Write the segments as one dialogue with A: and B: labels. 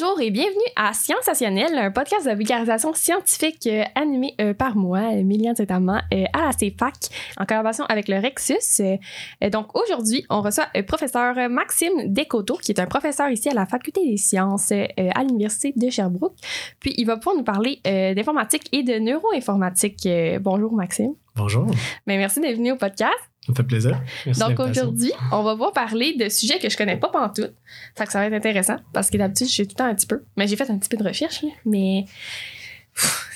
A: Bonjour et bienvenue à Sciensationnel, un podcast de vulgarisation scientifique euh, animé euh, par moi, Méliane Saint-Amand, euh, à la CFAC, en collaboration avec le Rexus. Euh, donc aujourd'hui, on reçoit le professeur Maxime Descoteaux, qui est un professeur ici à la Faculté des sciences à l'Université de Sherbrooke. Puis il va pouvoir nous parler d'informatique et de neuroinformatique. Bonjour Maxime.
B: Bonjour,
A: Ben, merci d'être venu au podcast.
B: ça me fait plaisir. Merci
A: Donc aujourd'hui, on va pouvoir parler de sujets que je connais pas pantoute. Fait que ça va être intéressant parce que d'habitude, je sais tout le temps un petit peu. Mais j'ai fait un petit peu de recherche, mais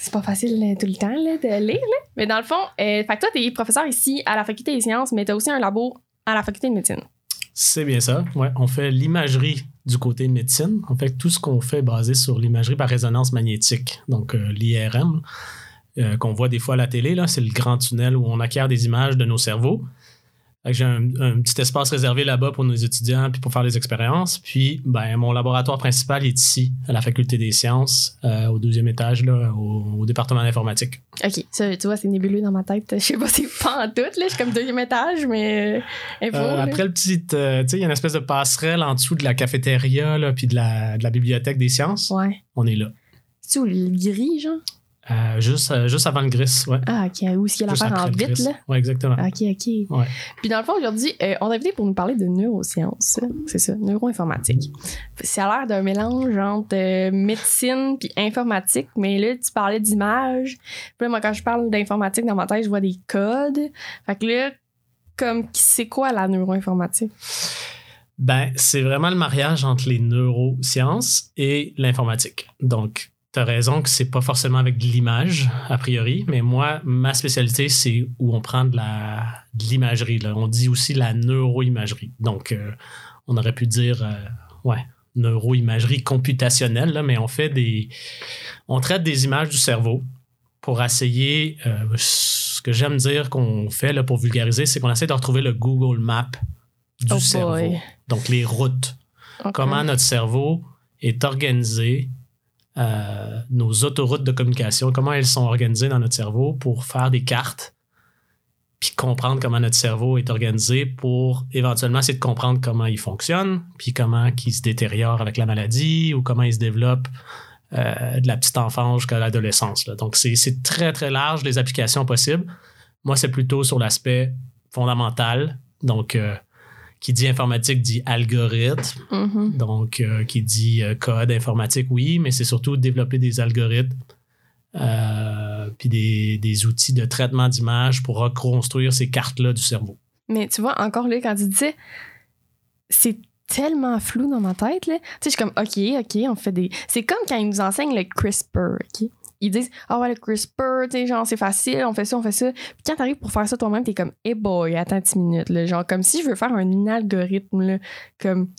A: c'est pas facile euh, tout le temps là, de lire. Là. Mais dans le fond, euh, fait que toi, t'es professeur ici à la Faculté des sciences, mais t'as aussi un labo à la Faculté de médecine.
B: C'est bien ça. Ouais, on fait l'imagerie du côté médecine. En fait, tout ce qu'on fait est basé sur l'imagerie par résonance magnétique, donc euh, l'IRM, euh, qu'on voit des fois à la télé. Là, c'est le grand tunnel où on acquiert des images de nos cerveaux. J'ai un, un petit espace réservé là-bas pour nos étudiants puis pour faire les expériences. Puis, ben, mon laboratoire principal est ici, à la Faculté des sciences, euh, au deuxième étage, là, au, au département d'informatique.
A: Ok, ça, tu vois, c'est nébuleux dans ma tête. Je sais pas si c'est pas en tout, là. Je suis comme deuxième étage, mais euh, info.
B: Euh, après le petit, tu sais, il y a une espèce de passerelle en dessous de la cafétéria, là, puis de la, de la bibliothèque des sciences.
A: Ouais.
B: On est là.
A: C'est où le gris, genre?
B: Euh, juste, euh, juste avant le gris, ouais.
A: Ah, ok. Où est-ce qu'il y a l'affaire en vite, là?
B: Ouais, exactement.
A: OK, OK.
B: Ouais.
A: Puis dans le fond, aujourd'hui, euh, on est invité pour nous parler de neurosciences. C'est ça, neuroinformatique. Ça a l'air d'un mélange entre euh, médecine puis informatique, mais là, tu parlais d'images. Puis là, moi, quand je parle d'informatique dans ma tête, je vois des codes. Fait que là, comme, c'est quoi la neuroinformatique?
B: Ben, c'est vraiment le mariage entre les neurosciences et l'informatique. Donc, tu as raison que c'est pas forcément avec de l'image, a priori, mais moi, ma spécialité, c'est où on prend de la de l'imagerie. On dit aussi la neuroimagerie. Donc, euh, on aurait pu dire, euh, ouais, neuroimagerie computationnelle, là, mais on fait des. On traite des images du cerveau pour essayer. euh, ce que j'aime dire qu'on fait là, pour vulgariser, c'est qu'on essaie de retrouver le Google Map du
A: Oh
B: cerveau.
A: boy.
B: Donc, les routes. Comment notre cerveau est organisé, euh, nos autoroutes de communication, comment elles sont organisées dans notre cerveau pour faire des cartes, puis comprendre comment notre cerveau est organisé pour éventuellement essayer de comprendre comment il fonctionne, puis comment il se détériore avec la maladie ou comment il se développe euh, de la petite enfance jusqu'à l'adolescence. Donc, c'est c'est très, très large les applications possibles. Moi, c'est plutôt sur l'aspect fondamental. Donc, euh, qui dit informatique dit algorithme.
A: Mhm.
B: Donc, euh, qui dit euh, code informatique, oui, mais c'est surtout développer des algorithmes euh, puis des, des outils de traitement d'image pour reconstruire ces cartes-là du cerveau.
A: Mais tu vois, encore là, quand tu disais, c'est tellement flou dans ma tête, là. Tu sais, je suis comme, OK, OK, on fait des. C'est comme quand ils nous enseignent le CRISPR, OK? Ils disent, ah ouais, le CRISPR, tu sais, genre, c'est facile, on fait ça, on fait ça. Puis quand t'arrives pour faire ça toi-même, t'es comme, hey boy, attends 10 minutes. Genre, comme si je veux faire un algorithme, là, comme,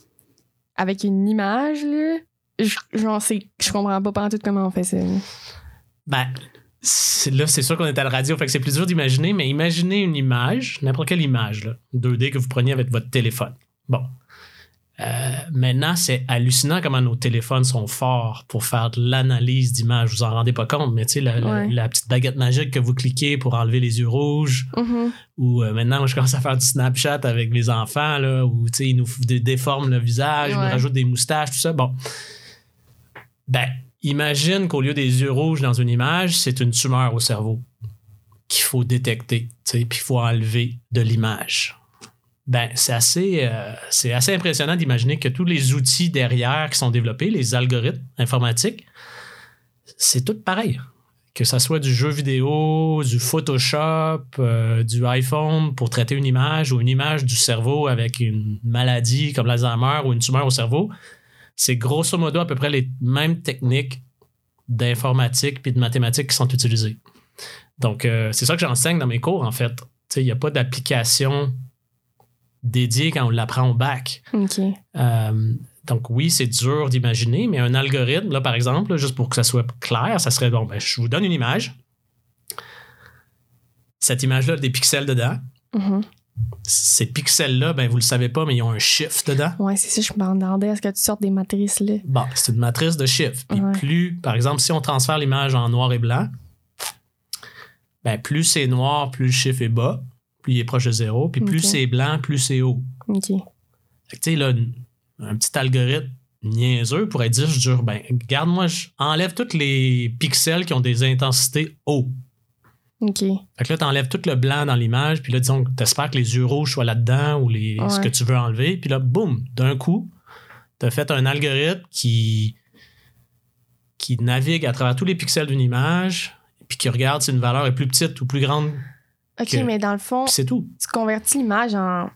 A: avec une image, là. Genre, je comprends pas pas tout comment on fait ça. là.
B: Ben, là, c'est sûr qu'on est à la radio, fait que c'est plus dur d'imaginer, mais imaginez une image, n'importe quelle image, là, 2D que vous preniez avec votre téléphone. Bon. Euh, maintenant, c'est hallucinant comment nos téléphones sont forts pour faire de l'analyse d'images. Vous en rendez pas compte, mais tu sais, la, la-
A: Ouais.
B: la petite baguette magique que vous cliquez pour enlever les yeux rouges,
A: Mhm.
B: ou euh, maintenant, moi, je commence à faire du Snapchat avec les enfants, là, où tu sais, ils nous déforment le visage, ils nous rajoutent des moustaches, tout ça. Bon. Ben, imagine qu'au lieu des yeux rouges dans une image, c'est une tumeur au cerveau qu'il faut détecter, tu sais, puis il faut enlever de l'image. Ben, c'est assez, euh, assez impressionnant d'imaginer que tous les outils derrière qui sont développés, les algorithmes informatiques, c'est tout pareil. Que ça soit du jeu vidéo, du Photoshop, euh, du iPhone pour traiter une image ou une image du cerveau avec une maladie comme l'Alzheimer ou une tumeur au cerveau, c'est grosso modo à peu près les mêmes techniques d'informatique puis de mathématiques qui sont utilisées. Donc, euh, c'est ça que j'enseigne dans mes cours, en fait. Il n'y a pas d'application dédié quand on l'apprend au bac. Euh, donc oui, c'est dur d'imaginer, mais un algorithme, là par exemple, là, juste pour que ça soit clair, ça serait bon, ben, je vous donne une image. Cette image-là a des pixels dedans.
A: Mhm.
B: Ces pixels-là, ben, vous le savez pas, mais ils ont un chiffre dedans.
A: Ouais, c'est ça, je me demandais, est-ce que tu sortes des matrices là?
B: Bon, c'est une matrice de chiffres. Puis
A: Ouais.
B: plus, par exemple, si on transfère l'image en noir et blanc, ben plus c'est noir, plus le chiffre est bas, plus il est proche de zéro. Puis plus c'est blanc, plus c'est haut.
A: OK.
B: Fait que, tu sais, là, un petit algorithme niaiseux pourrait dire, je jure, ben, garde-moi, je- enlève tous les pixels qui ont des intensités haut.
A: OK.
B: Fait que là, t'enlèves tout le blanc dans l'image, puis là, disons, t'espères que les yeux rouges soient là-dedans ou les, ce que tu veux enlever. Puis là, boum, d'un coup, t'as fait un algorithme qui, qui navigue à travers tous les pixels d'une image, puis qui regarde si une valeur est plus petite ou plus grande,
A: OK,
B: Que-
A: mais dans le fond,
B: c'est tout.
A: tu convertis l'image en,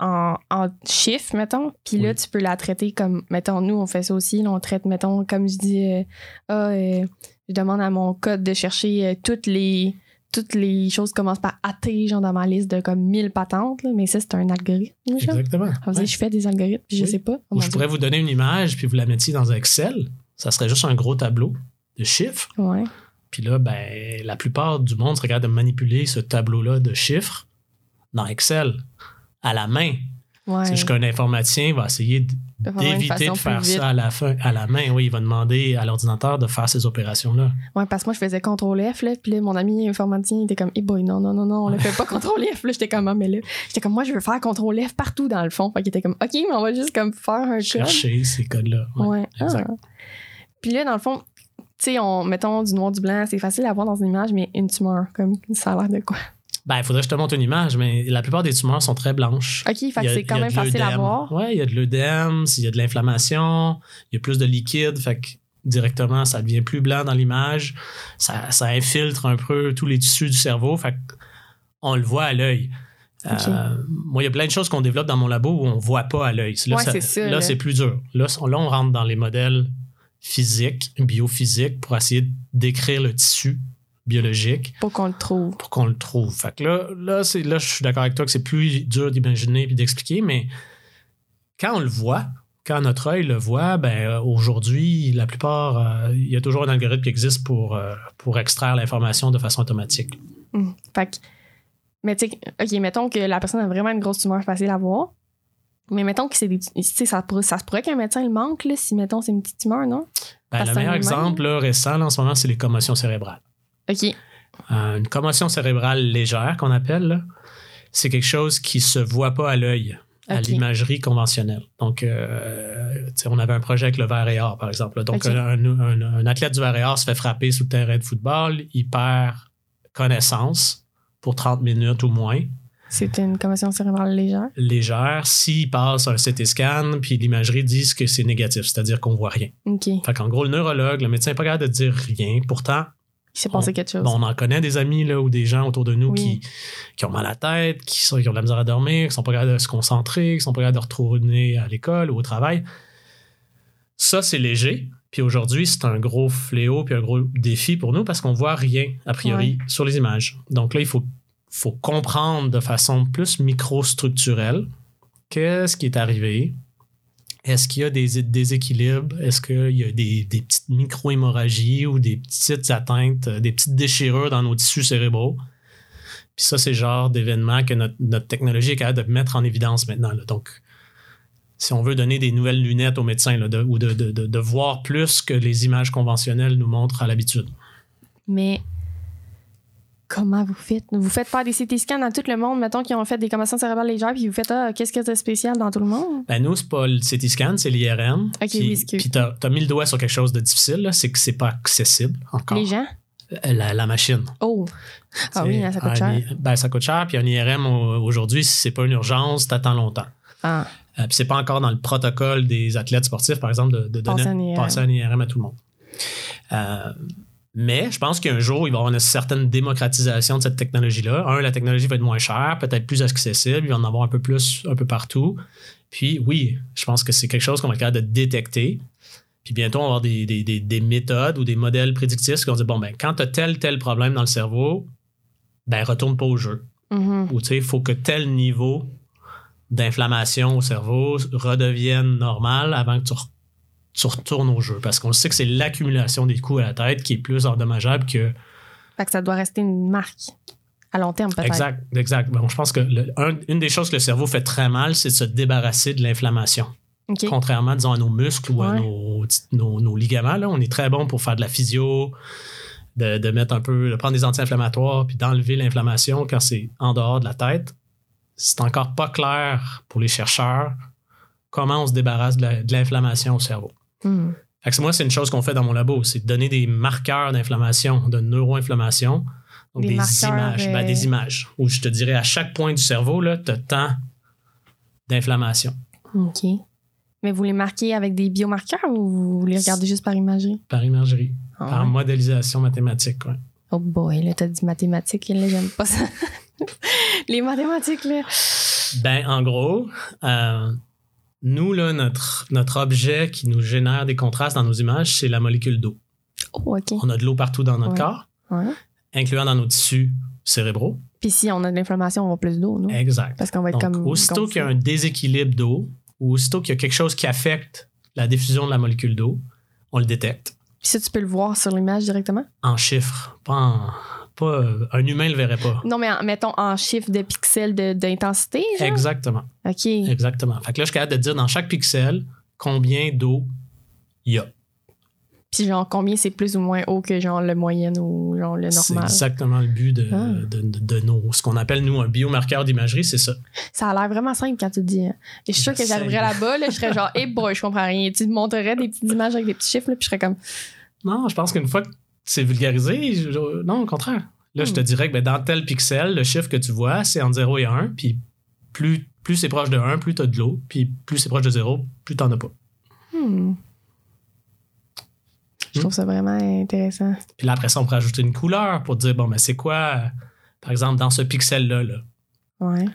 A: en, en chiffres, mettons, puis là,
B: Oui.
A: tu peux la traiter comme, mettons, nous, on fait ça aussi, là, on traite, mettons, comme je dis, euh, ah, euh, je demande à mon code de chercher euh, toutes les toutes les choses qui commencent par AT, genre dans ma liste de comme 1000 patentes, là, mais ça, c'est un algorithme.
B: Exactement. Ouais.
A: je fais des algorithmes, puis je sais pas.
B: Ou je pourrais vous donner une image, puis vous la mettiez dans Excel. Ça serait juste un gros tableau de chiffres.
A: Ouais.
B: Puis là, ben, la plupart du monde serait capable de manipuler ce tableau-là de chiffres dans Excel à la main.
A: Ouais.
B: C'est juste qu'un informaticien va essayer
A: De
B: d'éviter de faire ça à la fin, à la main. Oui, il va demander à l'ordinateur de faire ces opérations-là.
A: Ouais, parce que moi, je faisais CTRL F, là, puis là, mon ami informaticien, il était comme, hey boy, non, non, non, non, on ne fait pas CTRL F, j'étais comme, ah, mais là, j'étais comme, moi, je veux faire CTRL F partout dans le fond. Fait qu'il était comme, OK, mais on va juste comme faire un code.
B: Chercher ces codes-là. Ouais.
A: Ouais.
B: exact.
A: Ah. Puis là, dans le fond, tu sais, on, mettons du noir, du blanc, c'est facile à voir dans une image, mais une tumeur, comme, ça a l'air de quoi?
B: Ben, il faudrait que je te montre une image, mais la plupart des tumeurs sont très blanches.
A: OK, fait que c'est quand même facile à voir.
B: Ouais, il y a de l'œdème, il y a de l'inflammation, il y a plus de liquide, fait que directement, ça devient plus blanc dans l'image. Ça, ça infiltre un peu tous les tissus du cerveau, fait que on le voit à l'œil. Euh, moi, il y a plein de choses qu'on développe dans mon labo où on voit pas à l'œil. Là,
A: Ouais, c'est ça,
B: là,
A: là.
B: c'est plus dur. Là, on- là, on rentre dans les modèles physiques, biophysiques, pour essayer de décrire le tissu biologique
A: Pour qu'on le trouve.
B: pour qu'on le trouve. Fait que là, là, c'est, là je suis d'accord avec toi que c'est plus dur d'imaginer et d'expliquer, mais quand on le voit, quand notre œil le voit, ben, euh, aujourd'hui, la plupart, euh, il y a toujours un algorithme qui existe pour, euh, pour extraire l'information de façon automatique.
A: Hum. Fait que, mais tu sais, OK, mettons que la personne a vraiment une grosse tumeur facile à voir. Mais mettons que c'est des. Tu sais, ça, pourrait- ça se pourrait qu'un médecin le manque, là, si, mettons, c'est une petite tumeur, non?
B: Ben, le meilleur exemple là, récent là, en ce moment, c'est les commotions cérébrales.
A: OK.
B: Euh, une commotion cérébrale légère qu'on appelle, c'est quelque chose qui se voit pas à l'œil, à l'imagerie conventionnelle. Donc, euh, on avait un projet avec le verre et or, par exemple. là. Donc, un- un athlète du verre et or se fait frapper sous le terrain de football, il perd connaissance pour 30 minutes ou moins,
A: C'était une commotion cérébrale légère?
B: légère. S'il passe un CT scan, puis l'imagerie dit que c'est négatif, c'est-à-dire qu'on voit rien.
A: OK.
B: Fait qu'en gros, le neurologue, le médecin n'est pas capable de dire rien. Pourtant,
A: Il s'est passé quelque chose.
B: Bon, on en connaît des amis là, ou des gens autour de nous
A: Oui.
B: qui, qui ont mal à la tête, qui, sont, qui ont de la misère à dormir, qui sont pas capables de se concentrer, qui sont pas capables de retourner à l'école ou au travail. Ça, c'est léger. Puis aujourd'hui, c'est un gros fléau puis un gros défi pour nous parce qu'on voit rien, a priori, sur les images. Donc là, il faut, faut comprendre de façon plus microstructurelle qu'est-ce qui est arrivé. Est-ce qu'il y a des déséquilibres? Est-ce qu'il y a des, petites micro-hémorragies ou des petites atteintes, des petites déchirures dans nos tissus cérébraux? Puis ça, c'est le genre d'événement que notre, technologie est capable de mettre en évidence maintenant. Donc, si on veut donner des nouvelles lunettes aux médecins ou de- de voir plus que les images conventionnelles nous montrent à l'habitude.
A: Mais comment vous faites? Vous faites faire des CT scans dans tout le monde, mettons, qui ont fait des commotions cérébrales légères, puis vous faites, ah, qu'est-ce a de spécial dans tout le monde?
B: Ben nous, c'est pas le CT scan, c'est l'IRM.
A: Ok,
B: Puis-
A: oui, excuse.
B: Puis t'as as mis le doigt sur quelque chose de difficile, c'est que c'est pas accessible encore.
A: Les gens?
B: Euh, La, la machine.
A: Oh! Ah
B: C'est
A: oui, hein, ça coûte cher.
B: Ben, ça coûte cher. Puis un IRM au- aujourd'hui, si c'est pas une urgence, t'attends longtemps.
A: Ah,
B: Euh, puis c'est pas encore dans le protocole des athlètes sportifs, par exemple, de, de donner
A: Passer un IRM.
B: passer un IRM à tout le monde. Euh, mais je pense qu'un jour, il va y avoir une certaine démocratisation de cette technologie-là. Un, la technologie va être moins chère, peut-être plus accessible, il va en avoir un peu plus un peu partout. Puis oui, je pense que c'est quelque chose qu'on va être capable de détecter. Puis bientôt, on va avoir des, des- des- des méthodes ou des modèles prédictifs qui vont dire bon, ben, quand tu as tel, tel problème dans le cerveau, ben, retourne pas au jeu.
A: mhm.
B: Ou tu sais, il faut que tel niveau d'inflammation au cerveau redeviennent normales avant que tu, re- tu retournes au jeu. Parce qu'on sait que c'est l'accumulation des coups à la tête qui est plus endommageable que.
A: Fait que ça doit rester une marque à long terme, peut-être.
B: Exact, exact. Bon, je pense que le- un- une des choses que le cerveau fait très mal, c'est de se débarrasser de l'inflammation. Contrairement, disons, à nos muscles ou à nos, nos, nos ligaments, là, on est très bon pour faire de la physio, de, de mettre un peu, de prendre des anti-inflammatoires, puis d'enlever l'inflammation quand c'est en dehors de la tête. C'est encore pas clair pour les chercheurs comment on se débarrasse de l'inflammation au cerveau. Que moi, c'est une chose qu'on fait dans mon labo, c'est de donner des marqueurs d'inflammation, de neuroinflammation. Donc
A: Des
B: images. Ben,
A: euh,
B: des images. Où je te dirais à chaque point du cerveau, tu as tant d'inflammation
A: OK. Mais vous les marquez avec des biomarqueurs ou vous les regardez juste par imagerie?
B: par imagerie,
A: Ah
B: par
A: ouais?
B: modélisation mathématique. ouais.
A: Oh boy, là, t'as dit mathématiques, là, j'aime pas ça. les mathématiques, là.
B: Ben, en gros, euh, nous, là, notre, notre objet qui nous génère des contrastes dans nos images, c'est la molécule d'eau.
A: Oh.
B: On a de l'eau partout dans notre
A: Ouais.
B: corps,
A: Ouais.
B: incluant dans nos tissus cérébraux.
A: Puis si on a de l'inflammation, on va plus d'eau, non?
B: Exact.
A: Parce qu'on va être
B: Donc,
A: comme.
B: aussitôt qu'il y a un déséquilibre d'eau, ou aussitôt qu'il y a quelque chose qui affecte la diffusion de la molécule d'eau, on le détecte
A: Puis ça, tu peux le voir sur l'image directement?
B: en chiffres. Pas en- pas, euh, un humain le verrait pas.
A: Non, mais en- mettons en chiffres de pixels d'intensité?
B: Exactement.
A: OK.
B: Exactement. Fait que là, je suis capable de dire dans chaque pixel combien d'eau il y a.
A: Puis genre, combien c'est plus ou moins haut que genre le moyen ou genre le
B: C'est
A: normal?
B: exactement le but de,
A: Ah.
B: de, de- de nos, ce qu'on appelle, nous, un biomarqueur d'imagerie, c'est ça.
A: Ça a l'air vraiment simple quand tu dis. hein. Et je suis sûre que j'arriverais là-bas, là, je serais genre, hey boy, je comprends rien. Tu me montrerais des petites images avec des petits chiffres, là, puis je serais comme,
B: Non, je pense qu'une fois que c'est vulgarisé, je- non, au contraire. Là, je te
A: Hmm.
B: dirais que ben, dans tel pixel, le chiffre que tu vois, c'est entre 0 et 1, puis plus, plus c'est proche de 1, plus tu as de l'eau, puis plus c'est proche de 0, plus tu n'en as pas.
A: hmm. Je trouve ça vraiment intéressant.
B: Puis là, après ça, on pourrait ajouter une couleur pour dire, bon, mais c'est quoi, par exemple, dans ce pixel-là, là,
A: Ouais.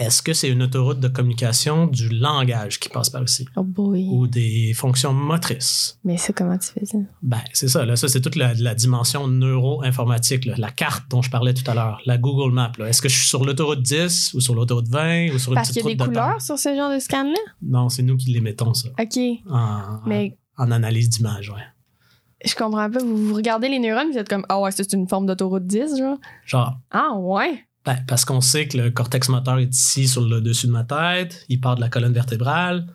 B: Est-ce que c'est une autoroute de communication du langage qui passe par ici?
A: Oh boy.
B: Ou des fonctions motrices?
A: Mais ça, comment tu fais ça?
B: Ben, c'est ça. Là, ça, c'est toute la, la dimension neuro-informatique. La carte dont je parlais tout à l'heure, la Google Map. Est-ce que je suis sur l'autoroute 10 ou sur l'autoroute 20 ou sur une
A: Parce
B: petite
A: qu'il y a des
B: de
A: couleurs sur ce genre de scan-là?
B: Non, c'est nous qui les mettons, ça,
A: OK.
B: en,
A: Mais
B: en analyse d'image. Ouais.
A: je comprends pas. Vous, vous regardez les neurones, vous êtes comme, ah ouais, ça, c'est une forme d'autoroute 10, genre.
B: Genre,
A: Ah ouais?
B: Ben, parce qu'on sait que le cortex moteur est ici sur le dessus de ma tête, il part de la colonne vertébrale.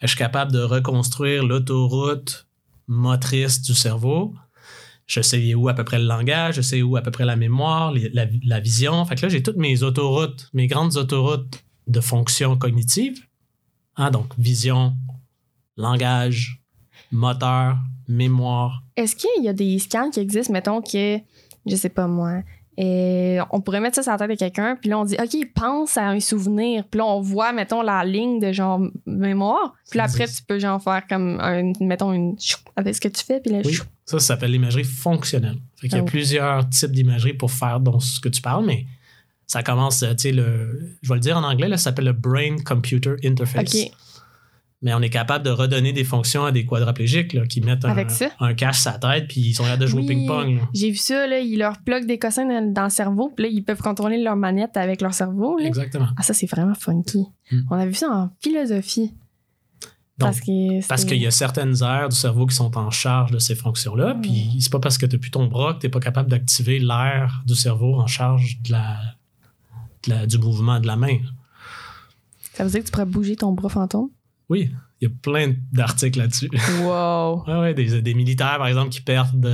B: Je suis capable de reconstruire l'autoroute motrice du cerveau. Je sais où à peu près le langage, je sais où à peu près la mémoire, la, la vision. Fait que là, j'ai toutes mes autoroutes, mes grandes autoroutes de fonctions cognitives. Hein, donc, vision, langage, moteur, mémoire.
A: Est-ce qu'il y a des scans qui existent, mettons que, je sais pas moi, euh, on pourrait mettre ça sur la tête de quelqu'un, puis là on dit, OK, pense à un souvenir, puis là on voit, mettons, la ligne de genre mémoire, puis là après tu peux genre faire comme, un, mettons, une chou avec ce que tu fais, puis là,
B: Oui, ça, ça s'appelle l'imagerie fonctionnelle. Fait qu'il y a
A: Ah
B: plusieurs types d'imagerie pour faire donc ce que tu parles, mais ça commence, euh, tu sais, le, je vais le dire en anglais, là, ça s'appelle le Brain Computer Interface.
A: OK.
B: Mais on est capable de redonner des fonctions à des quadriplégiques là, qui mettent un, cache sur la tête puis ils sont là de jouer
A: Oui,
B: au ping-pong.
A: J'ai vu ça, là, ils leur plug des cossins dans, dans le cerveau, puis là, ils peuvent contrôler leur manette avec leur cerveau. Là.
B: Exactement.
A: Ah, ça, c'est vraiment funky.
B: Hmm.
A: On a vu ça en philosophie.
B: Donc,
A: parce
B: qu'il y a certaines aires du cerveau qui sont en charge de ces fonctions-là,
A: Hmm.
B: puis c'est pas parce que tu plus ton bras que tu pas capable d'activer l'aire du cerveau en charge de la, de la- du mouvement de la main.
A: Ça veut dire que tu pourrais bouger ton bras fantôme?
B: Oui, il y a plein d'articles là-dessus.
A: Wow!
B: Ouais, ouais, des, des militaires, par exemple, qui perdent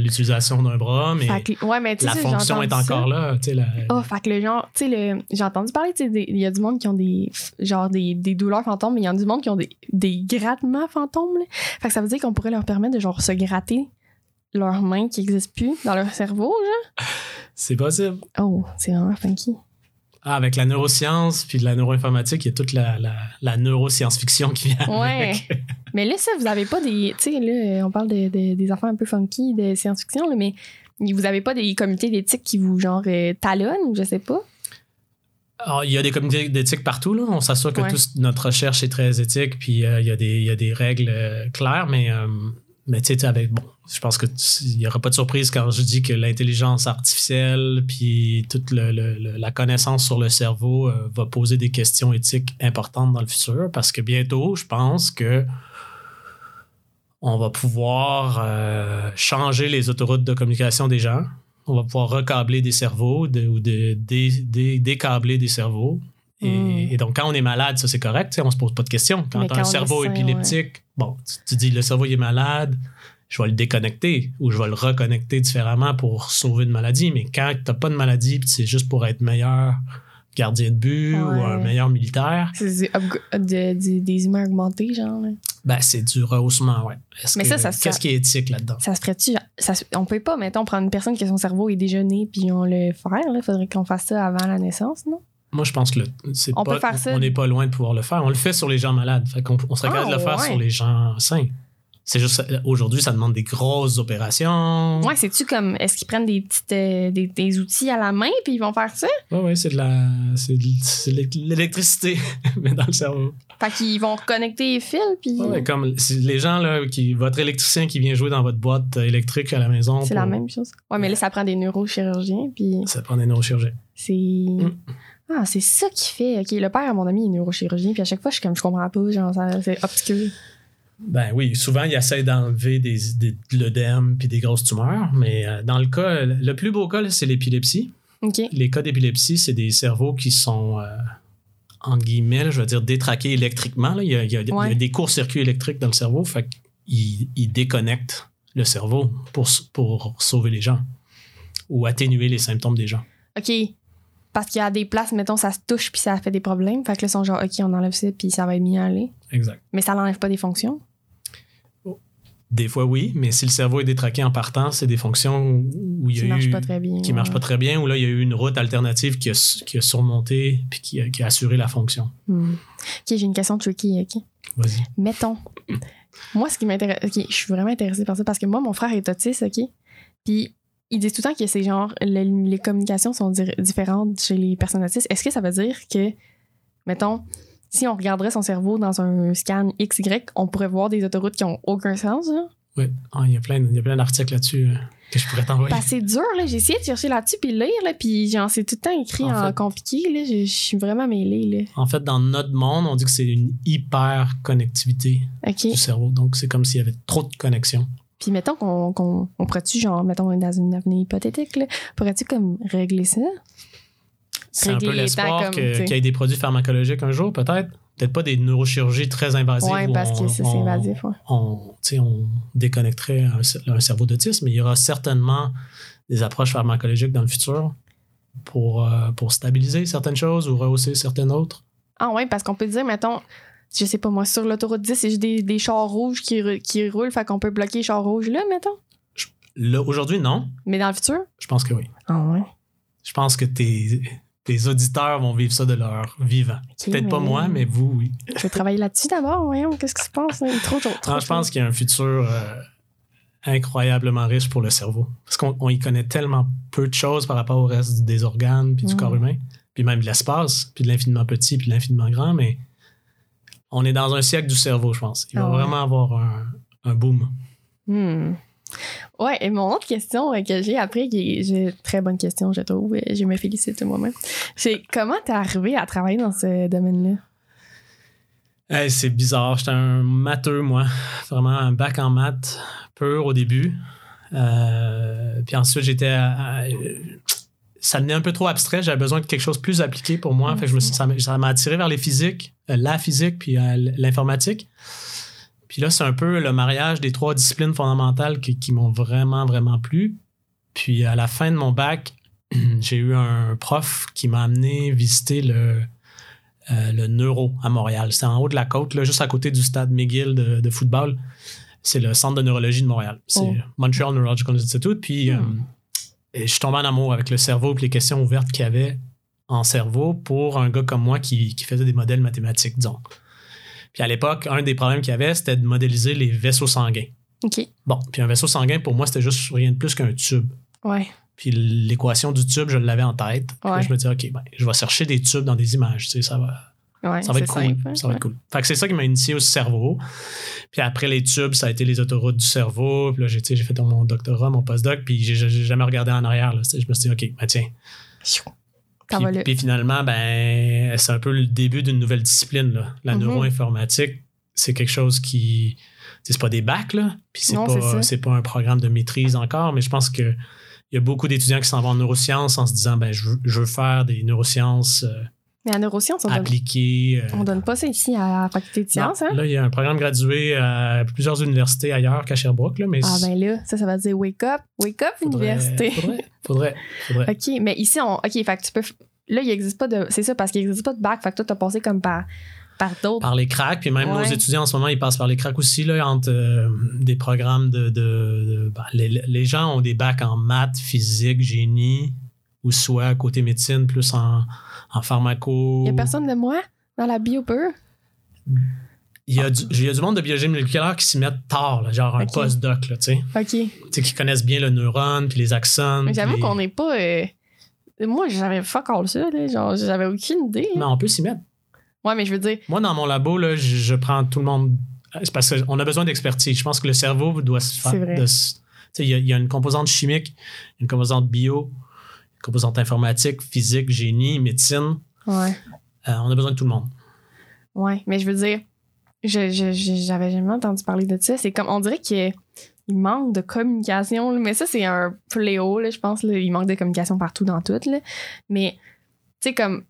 B: l'utilisation d'un bras, mais
A: que- ouais,
B: la fonction est
A: ça.
B: encore là. la-
A: Oh, fait que le genre, tu sais, j'ai entendu parler, tu sais, des- il y a du monde qui ont des, genre, des, des douleurs fantômes, mais il y a du monde qui ont des, des grattements fantômes, là. Fait que ça veut dire qu'on pourrait leur permettre de, genre, se gratter leurs mains qui n'existent plus dans leur cerveau, genre.
B: C'est possible.
A: Oh, c'est vraiment funky.
B: Ah, avec la neuroscience puis de la neuroinformatique, il y a toute la, la, la neuroscience-fiction qui vient
A: Ouais.
B: avec.
A: Mais là, ça, vous avez pas des, tu sais, là, on parle de, de- des affaires un peu funky de science-fiction, mais vous avez pas des comités d'éthique qui vous, genre, euh, talonnent, ou je sais pas?
B: Alors, Ah, il y a des comités d'éthique partout. Là. On s'assure que
A: Ouais.
B: toute notre recherche est très éthique, puis euh, il, y a des, il y a des règles euh, claires, mais, euh, mais tu sais, avec, bon, Je pense que il n'y aura pas de surprise quand je dis que l'intelligence artificielle puis toute le- le- le- la connaissance sur le cerveau euh, va poser des questions éthiques importantes dans le futur parce que bientôt, je pense que on va pouvoir euh, changer les autoroutes de communication des gens. On va pouvoir recabler des cerveaux de- ou de, dé- dé- décabler des cerveaux. Et,
A: Mm.
B: et donc, quand on est malade, ça c'est correct, on se pose pas de questions. Quand tu as un cerveau
A: sain,
B: épileptique, bon, tu, tu dis le cerveau il est malade, je vais le déconnecter ou je vais le reconnecter différemment pour sauver une maladie. Mais quand tu n'as pas de maladie, puis c'est juste pour être meilleur gardien de but ou un meilleur militaire,
A: C'est du upgra- de- du- des humains augmentés, genre. là.
B: ben, c'est du rehaussement, ouais.
A: Mais
B: que-
A: ça, ça se
B: Qu'est-ce qui est éthique là-dedans?
A: Ça se ferait-tu? on peut pas, mettons, prendre une personne qui a son cerveau est déjà né puis on le faire. Il faudrait qu'on fasse ça avant la naissance, non?
B: Moi, je pense que c'est
A: On
B: pas,
A: peut faire ça.
B: on n'est pas loin de pouvoir le faire. On le fait sur les gens malades. Fait qu'on on serait capable de le
A: Ah,
B: faire
A: ouais.
B: sur les gens sains. C'est juste, aujourd'hui, ça demande des grosses opérations.
A: Ouais, c'est-tu comme. Est-ce qu'ils prennent des petites euh, des, des outils à la main puis ils vont faire ça?
B: Ouais, ouais, c'est de la, c'est de- l'électricité, mais dans le cerveau.
A: Fait qu'ils vont reconnecter les fils puis.
B: Ouais, comme les gens, là, qui, votre électricien qui vient jouer dans votre boîte électrique à la maison.
A: c'est
B: pour-
A: la même chose. Ouais, mais là, ça prend des neurochirurgiens puis
B: Ça prend des neurochirurgiens.
A: c'est.
B: Mm.
A: Ah, c'est ça qui fait. OK, le père à mon ami est neurochirurgien puis à chaque fois, je suis comme, je comprends pas, genre, c'est obscur.
B: Ben oui, souvent, ils essaient d'enlever des, des, de l'œdème puis des grosses tumeurs, mais euh, dans le cas, le plus beau cas, c'est l'épilepsie. Les cas d'épilepsie, c'est des cerveaux qui sont, euh, entre guillemets, je veux dire, détraqués électriquement. là. Il, y a, il y a- il y a
A: Ouais.
B: des courts-circuits électriques dans le cerveau, fait qu'ils ils déconnectent le cerveau pour, pour sauver les gens ou atténuer les symptômes des gens.
A: OK. Parce qu'il y a des places, mettons, ça se touche puis ça fait des problèmes. Fait que là, ils sont genre, OK, on enlève ça puis ça va être à aller.
B: Exact.
A: Mais ça n'enlève pas des fonctions?
B: Des fois, oui, mais si le cerveau est détraqué en partant, c'est des fonctions où il y
A: Qui
B: a
A: marche
B: eu-
A: pas très bien.
B: qui marchent
A: ouais.
B: pas très bien, où là, il y a eu une route alternative qui a, qui a surmonté puis qui a, qui a assuré la fonction.
A: Hmm. OK, j'ai une question tricky, OK.
B: Vas-y.
A: Mettons, moi, ce qui m'intéresse, OK, je suis vraiment intéressée par ça parce que moi, mon frère est autiste, OK? Puis, ils disent tout le temps que c'est genre, le- les communications sont di- différentes chez les personnes autistes. Est-ce que ça veut dire que, mettons, si on regarderait son cerveau dans un scan XY, on pourrait voir des autoroutes qui ont aucun sens, là?
B: Oui, Ah, il y a plein, il y a plein d'articles là-dessus euh, que je pourrais t'envoyer.
A: Que c'est dur, là. J'ai essayé de chercher là-dessus puis lire, là, puis genre, c'est tout le temps écrit
B: En
A: en,
B: fait-
A: compliqué, là. Je je suis vraiment mêlée, là.
B: En fait, dans notre monde, on dit que c'est une hyper connectivité
A: OK.
B: du cerveau. Donc, c'est comme s'il y avait trop de connexions.
A: Puis mettons qu'on qu'on on pourrait-tu, genre, mettons, dans une avenir hypothétique, là, pourrais-tu comme régler ça?
B: C'est un peu
A: les
B: l'espoir
A: comme,
B: que- qu'il y ait des produits pharmacologiques un jour, peut-être. Peut-être pas des neurochirurgies très invasives. où
A: parce
B: on-
A: que ça, c'est
B: on-
A: invasif, ouais.
B: on, on déconnecterait un, cer- un cerveau d'autisme, mais il y aura certainement des approches pharmacologiques dans le futur pour, euh, pour stabiliser certaines choses ou rehausser certaines autres.
A: Ah ouais, parce qu'on peut dire, mettons, je sais pas moi, sur l'autoroute 10, c'est juste des, des chars rouges qui, qui roulent, fait qu'on peut bloquer les chars rouges là, mettons?
B: Là, aujourd'hui, non.
A: Mais dans le futur?
B: Je pense que oui.
A: Ah ouais?
B: Je pense que tes, tes auditeurs vont vivre ça de leur vivant. Peut-être pas moi, mais vous, oui.
A: Je vais travailler là-dessus d'abord, voyons, qu'est-ce qui se passe? là? Trop, trop, trop.
B: Non, je pense qu'il y a un futur euh, incroyablement riche pour le cerveau. Parce qu'on on y connaît tellement peu de choses par rapport au reste des organes, puis du
A: Mm.
B: corps humain, puis même de l'espace, puis de l'infiniment petit, puis de l'infiniment grand, mais on est dans un siècle du cerveau, je pense. Il va
A: Ah ouais.
B: vraiment avoir un, un boom.
A: Hmm. Ouais, et mon autre question euh, que j'ai après, qui est très bonne question, je trouve, et je me félicite moi-même, c'est comment t'es arrivé à travailler dans ce domaine-là?
B: Hey, c'est bizarre. J'étais un matheux, moi. Vraiment un bac en maths pur au début. Euh, puis ensuite, j'étais. Ça devenait un peu trop abstrait. J'avais besoin de quelque chose de plus appliqué pour moi. Fait que je me suis- ça m'a- attiré vers les physiques, euh, la physique, puis euh, l'informatique. Puis là, c'est un peu le mariage des trois disciplines fondamentales qui, qui m'ont vraiment, vraiment plu. Puis à la fin de mon bac, j'ai eu un prof qui m'a amené visiter le, euh, le Neuro à Montréal. C'était en haut de la côte, là, juste à côté du stade McGill de, de football. C'est le centre de neurologie de Montréal. C'est
A: Oh.
B: Montreal Neurological Institute. Puis
A: Hmm.
B: euh, je suis tombé en amour avec le cerveau et les questions ouvertes qu'il y avait en cerveau pour un gars comme moi qui, qui faisait des modèles mathématiques, disons. Puis à l'époque, un des problèmes qu'il y avait, c'était de modéliser les vaisseaux sanguins.
A: OK.
B: Bon, puis un vaisseau sanguin, pour moi, c'était juste rien de plus qu'un tube.
A: Ouais.
B: Puis l'équation du tube, je l'avais en tête. Puis là, je me disais, OK, ben, je vais chercher des tubes dans des images. Tu sais, ça va,
A: Ouais,
B: Ça va être cool.
A: simple, hein.
B: Ça va être cool. Fait que c'est ça qui m'a initié au cerveau. Puis après les tubes, ça a été les autoroutes du cerveau. Puis là, j'ai fait mon doctorat, mon postdoc, puis j'ai j'ai jamais regardé en arrière. Là. Je me suis dit, OK, ben tiens. Puis,
A: va là.
B: puis finalement, ben, c'est un peu le début d'une nouvelle discipline. Là. La
A: Mhm.
B: neuroinformatique, c'est quelque chose qui. C'est pas des bacs, là. Puis c'est
A: Non, c'est ça.
B: pas, c'est pas un programme de maîtrise encore, mais je pense que. Il y a beaucoup d'étudiants qui s'en vont en neurosciences en se disant ben, je, veux, je veux faire des neurosciences euh,
A: Mais en neurosciences, on donne,
B: appliquées. euh,
A: on donne pas ça ici à la faculté de sciences, hein?
B: Là, il y a un programme gradué à plusieurs universités ailleurs qu'à Sherbrooke. Là, mais
A: Ah ben là, ça, ça va dire wake up, wake up
B: faudrait-
A: université.
B: Faudrait, faudrait, faudrait.
A: OK, mais ici, on. OK, fait que tu peux. Là, il n'existe pas de. C'est ça, parce qu'il n'existe pas de bac. Fait que toi, t'as passé comme par, par d'autres.
B: Par les cracks, puis même
A: Ouais.
B: nos étudiants en ce moment, ils passent par les cracks aussi, là, entre euh, des programmes de. de- de- ben, les, les gens ont des bacs en maths, physique, génie, ou soit côté médecine, plus en, en pharmaco.
A: Il n'y a personne de moi dans la bio pure?
B: Il y, a du, il y a du monde de biologie moléculaire qui s'y mettent tard, là, genre un postdoc, là, tu sais.
A: OK.
B: Tu sais, qui connaissent bien le neurone, puis les axones.
A: Mais j'avoue
B: les-
A: qu'on n'est pas. euh, Moi, j'avais fuck all ça, là. Genre, j'avais aucune idée. là.
B: Mais on peut s'y mettre.
A: Ouais, mais je veux dire.
B: Moi, dans mon labo, là, je, je prends tout le monde. C'est parce qu'on a besoin d'expertise. Je pense que le cerveau doit se faire.
A: C'est vrai.
B: de se- tu sais, Il y, a- il y a une composante chimique, une composante bio, une composante informatique, physique, génie, médecine.
A: Ouais.
B: Euh, on a besoin de tout le monde.
A: Ouais, mais je veux dire, je, je- j'avais jamais entendu parler de ça. C'est comme, on dirait qu'il il manque de communication, mais ça, c'est un fléau, là, je pense. Là. Il manque de communication partout dans tout. Là. Mais, tu sais, comme,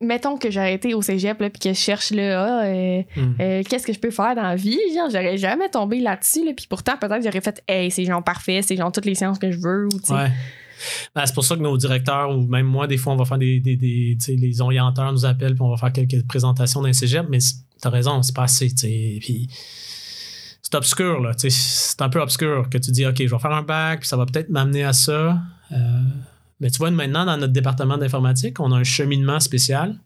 A: mettons que j'aurais été au cégep, puis que je cherche, là, ah, euh,
B: Hmm.
A: euh, qu'est-ce que je peux faire dans la vie? Genre, j'aurais jamais tombé là-dessus, là. Puis pourtant, peut-être, j'aurais fait, hey, c'est genre parfait, c'est genre toutes les sciences que je veux, ou.
B: Ouais. Ben, c'est pour ça que nos directeurs, ou même moi, des fois, on va faire des. des, les orienteurs nous appellent, puis on va faire quelques présentations les cégep, mais t'as raison, c'est pas assez. Puis c'est obscur, là. C'est un peu obscur que tu dis, OK, je vais faire un bac, puis ça va peut-être m'amener à ça. Euh, mais tu vois, maintenant, dans notre département d'informatique, on a un cheminement spécial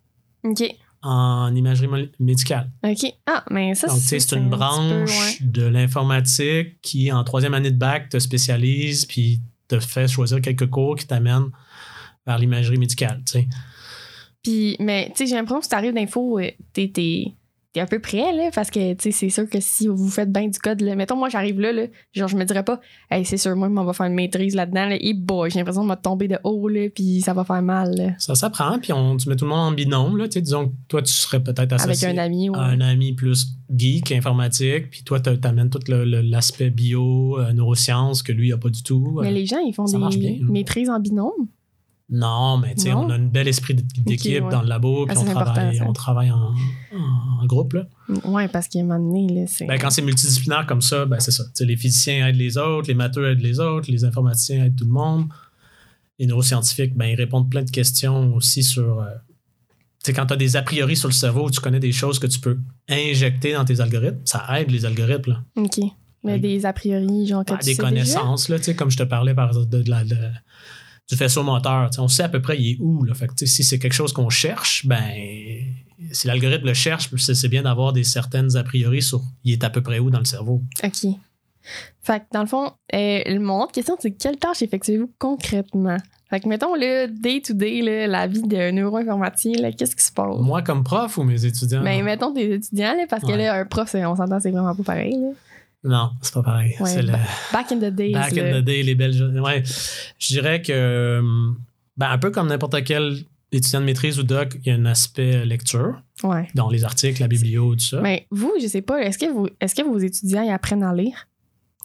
A: OK.
B: en imagerie médicale.
A: OK. Ah, mais ça,
B: c'est
A: un
B: une branche de l'informatique qui, en troisième année de bac, te spécialise puis te fait choisir quelques cours qui t'amènent vers l'imagerie médicale. tu sais.
A: Puis, mais, tu sais, j'ai l'impression que si t'arrives d'info, euh, t'es, t'es un peu prêt, là, parce que, c'est sûr que si vous faites bien du code, là, mettons, moi, j'arrive là, là, genre, je me dirais pas, hey, c'est sûr, moi, on va faire une maîtrise là-dedans, là, et boy, j'ai l'impression de me tomber de haut, là, puis ça va faire mal, là,
B: Ça s'apprend, puis on, tu mets tout le monde en binôme. Là, disons que toi, tu serais peut-être
A: avec
B: associé
A: un ami.
B: à un ami plus geek, informatique, puis toi, tu amènes tout l'aspect bio, euh, neurosciences, que lui, il n'a pas du tout.
A: Mais
B: Euh,
A: les gens, ils font des
B: bien, hein.
A: maîtrises en binôme.
B: Non, mais tu sais, on a un bel esprit d'équipe
A: ouais.
B: dans le labo, puis
A: Ah,
B: on,
A: c'est important,
B: travaille, on travaille en, en- groupe. Là.
A: Ouais, parce qu'à un moment donné, là, c'est.
B: Ben, quand c'est multidisciplinaire comme ça, ben, c'est ça. Les physiciens aident les autres, les matheux aident les autres, les informaticiens aident tout le monde. Les neuroscientifiques, ben, ils répondent plein de questions aussi sur. euh, tu sais, quand tu as des a priori sur le cerveau, tu connais des choses que tu peux injecter dans tes algorithmes, ça aide les algorithmes. Là.
A: OK. Mais des a priori, genre, que
B: Ben,
A: tu
B: des
A: sais
B: connaissances, là, tu sais, comme je te parlais par exemple de, de la- de- du faisceau moteur. on sait à peu près il est où. Là. Fait que, si c'est quelque chose qu'on cherche, ben si l'algorithme le cherche, c'est bien d'avoir des certaines a priori sur il est à peu près où dans le cerveau.
A: OK. Fait que, dans le fond, euh, mon autre question, c'est quelle tâche effectuez-vous concrètement? Fait que, mettons, le day-to-day, la vie de neuroinformaticien, qu'est-ce qui se passe?
B: Moi comme prof ou mes étudiants?
A: Ben, mettons des étudiants, là, parce que
B: Ouais.
A: là, un prof, on s'entend, c'est vraiment pas pareil. Là.
B: Non, c'est pas pareil.
A: Ouais,
B: c'est le
A: Back in the days.
B: back in the day, les belles. Ouais. Je dirais que, euh, ben, un peu comme n'importe quel étudiant de maîtrise ou doc, il y a un aspect lecture,
A: Ouais.
B: dans les articles, la biblio, tout ça.
A: Mais vous, je sais pas, est-ce que, vous, est-ce que vos étudiants ils apprennent à lire